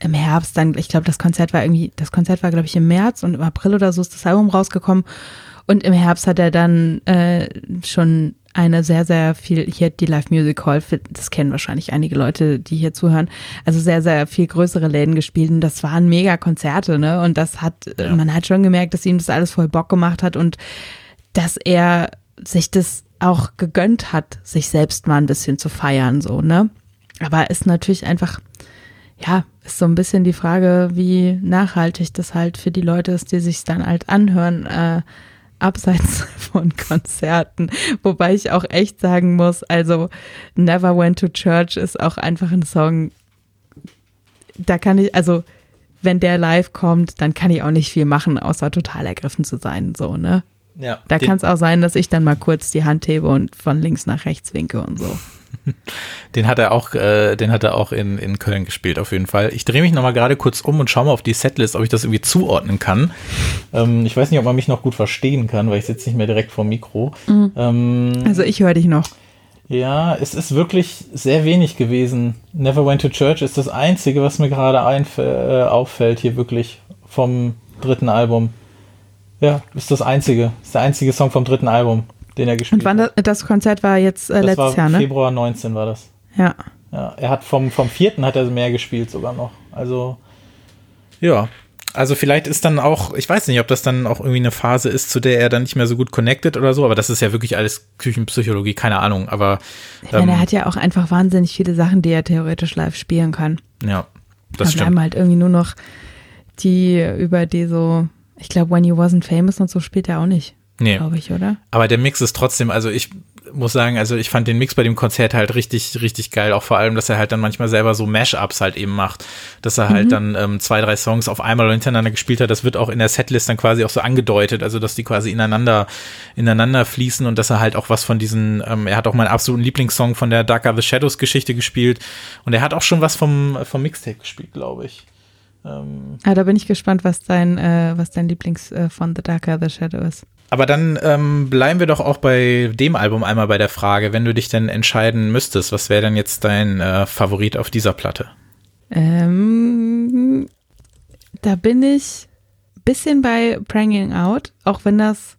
im Herbst dann, ich glaube, das Konzert war irgendwie, das Konzert war, glaube ich, im März und im April oder so ist das Album rausgekommen. Und im Herbst hat er dann äh, schon eine sehr, sehr viel, hier die Live Music Hall, das kennen wahrscheinlich einige Leute, die hier zuhören, also sehr, sehr viel größere Läden gespielt und das waren mega Konzerte, ne? Und das hat, ja. man hat schon gemerkt, dass ihm das alles voll Bock gemacht hat und dass er sich das auch gegönnt hat, sich selbst mal ein bisschen zu feiern, so, ne? Aber ist natürlich einfach, ja, ist so ein bisschen die Frage, wie nachhaltig das halt für die Leute ist, die sich dann halt anhören, äh, abseits von Konzerten. Wobei ich auch echt sagen muss, also Never Went to Church ist auch einfach ein Song, da kann ich, also wenn der live kommt, dann kann ich auch nicht viel machen, außer total ergriffen zu sein, so, ne? Ja, Da kann es auch sein, dass ich dann mal kurz die Hand hebe und von links nach rechts winke und so. Den hat er auch, äh, den hat er auch in, in Köln gespielt, auf jeden Fall. Ich drehe mich nochmal gerade kurz um und schaue mal auf die Setlist, ob ich das irgendwie zuordnen kann. Ähm, ich weiß nicht, ob man mich noch gut verstehen kann, weil ich sitze nicht mehr direkt vor Mikro. Ähm, Also ich höre dich noch. ja, es ist wirklich sehr wenig gewesen. Never Went to Church ist das Einzige, was mir gerade äh, auffällt, hier wirklich vom dritten Album. Ja, ist das Einzige. Ist der einzige Song vom dritten Album, den er gespielt Und wann das, hat. das Konzert war jetzt äh, letztes Jahr, ne? Februar 19 war das. Ja. Ja, er hat vom, vom vierten hat er mehr gespielt sogar noch. Also, ja. Also vielleicht ist dann auch, ich weiß nicht, ob das dann auch irgendwie eine Phase ist, zu der er dann nicht mehr so gut connected oder so, aber das ist ja wirklich alles Küchenpsychologie, keine Ahnung, aber Ich meine, ähm, er hat ja auch einfach wahnsinnig viele Sachen, die er theoretisch live spielen kann. ja, Da das bleiben stimmt. halt irgendwie nur noch die, über die so, ich glaube, When You Wasn't Famous und so spielt er auch nicht, Nee, glaube ich, oder? aber der Mix ist trotzdem, also ich muss sagen, also ich fand den Mix bei dem Konzert halt richtig, richtig geil, auch vor allem, dass er halt dann manchmal selber so Mash-Ups halt eben macht, dass er halt dann ähm, zwei, drei Songs auf einmal hintereinander gespielt hat, das wird auch in der Setlist dann quasi auch so angedeutet, also dass die quasi ineinander, ineinander fließen und dass er halt auch was von diesen, ähm, er hat auch meinen absoluten Lieblingssong von der Darker the Shadows Geschichte gespielt. Und er hat auch schon was vom, vom Mixtape gespielt, glaube ich. Ähm, Ah, da bin ich gespannt, was dein, äh, was dein Lieblings äh, von The Darker the Shadow ist. Aber dann ähm, bleiben wir doch auch bei dem Album einmal bei der Frage, wenn du dich denn entscheiden müsstest, was wäre denn jetzt dein äh, Favorit auf dieser Platte? Ähm, da bin ich ein bisschen bei Pranging Out, auch wenn das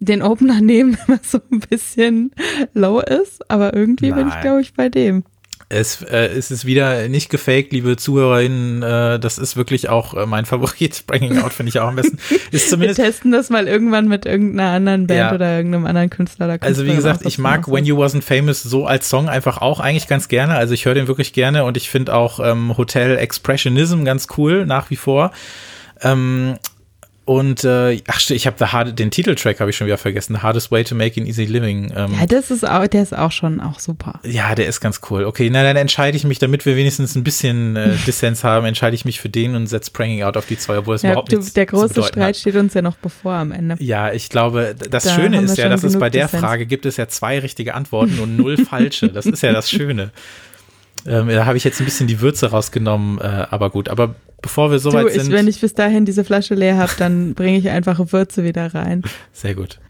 den Opener nehmen immer so ein bisschen low ist, aber irgendwie bin ich, Nein. glaube ich, bei dem. Es, äh, es ist wieder nicht gefaked, liebe ZuhörerInnen. Äh, das ist wirklich auch äh, mein Favorit. Bringing Out finde ich auch am besten. Ist Wir zumindest. testen das mal irgendwann mit irgendeiner anderen Band Ja. oder irgendeinem anderen Künstler. oder Also wie gesagt, ich mag When. You Wasn't Famous so als Song einfach auch eigentlich ganz gerne. Also ich höre den wirklich gerne und ich finde auch ähm, Hotel Expressionism ganz cool nach wie vor. Ähm, und äh, ach, ich habe den Titeltrack habe ich schon wieder vergessen. The Hardest Way to Make an Easy Living. Ähm, Ja, das ist auch, der ist auch schon auch super. Ja, der ist ganz cool. Okay, na dann entscheide ich mich, damit wir wenigstens ein bisschen äh, Dissens haben, entscheide ich mich für den und setze Pranging Out auf die zwei, obwohl es Ja, überhaupt du, nichts der große Streit hat. steht uns ja noch bevor am Ende. Ja, ich glaube, das Da Schöne ist ja, dass es bei der Dissens. Frage gibt es ja zwei richtige Antworten und null falsche. Das ist ja das Schöne. Ähm, da habe ich jetzt ein bisschen die Würze rausgenommen, äh, aber gut. Aber bevor wir Du, soweit ich, sind, wenn ich bis dahin diese Flasche leer habe, dann bringe ich einfach Würze wieder rein. sehr gut.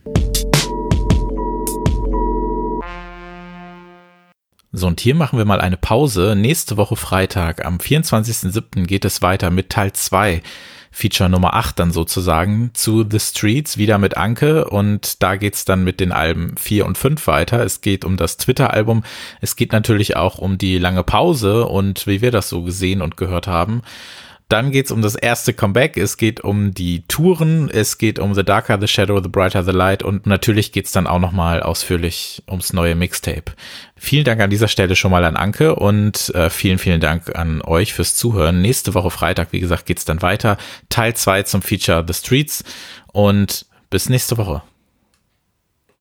So, und hier machen wir mal eine Pause. Nächste Woche Freitag, am 24.07. geht es weiter mit Teil 2, Feature Nummer 8 dann sozusagen, zu The Streets, wieder mit Anke. Und da geht's dann mit den Alben 4 und 5 weiter. Es geht um das Twitter-Album. Es geht natürlich auch um die lange Pause und wie wir das so gesehen und gehört haben. Dann geht's um das erste Comeback, es geht um die Touren, es geht um The Darker the Shadow, The Brighter the Light und natürlich geht's dann auch nochmal ausführlich ums neue Mixtape. Vielen Dank an dieser Stelle schon mal an Anke und äh, vielen, vielen Dank an euch fürs Zuhören. Nächste Woche Freitag, wie gesagt, geht's dann weiter. Teil 2 zum Feature The Streets und bis nächste Woche.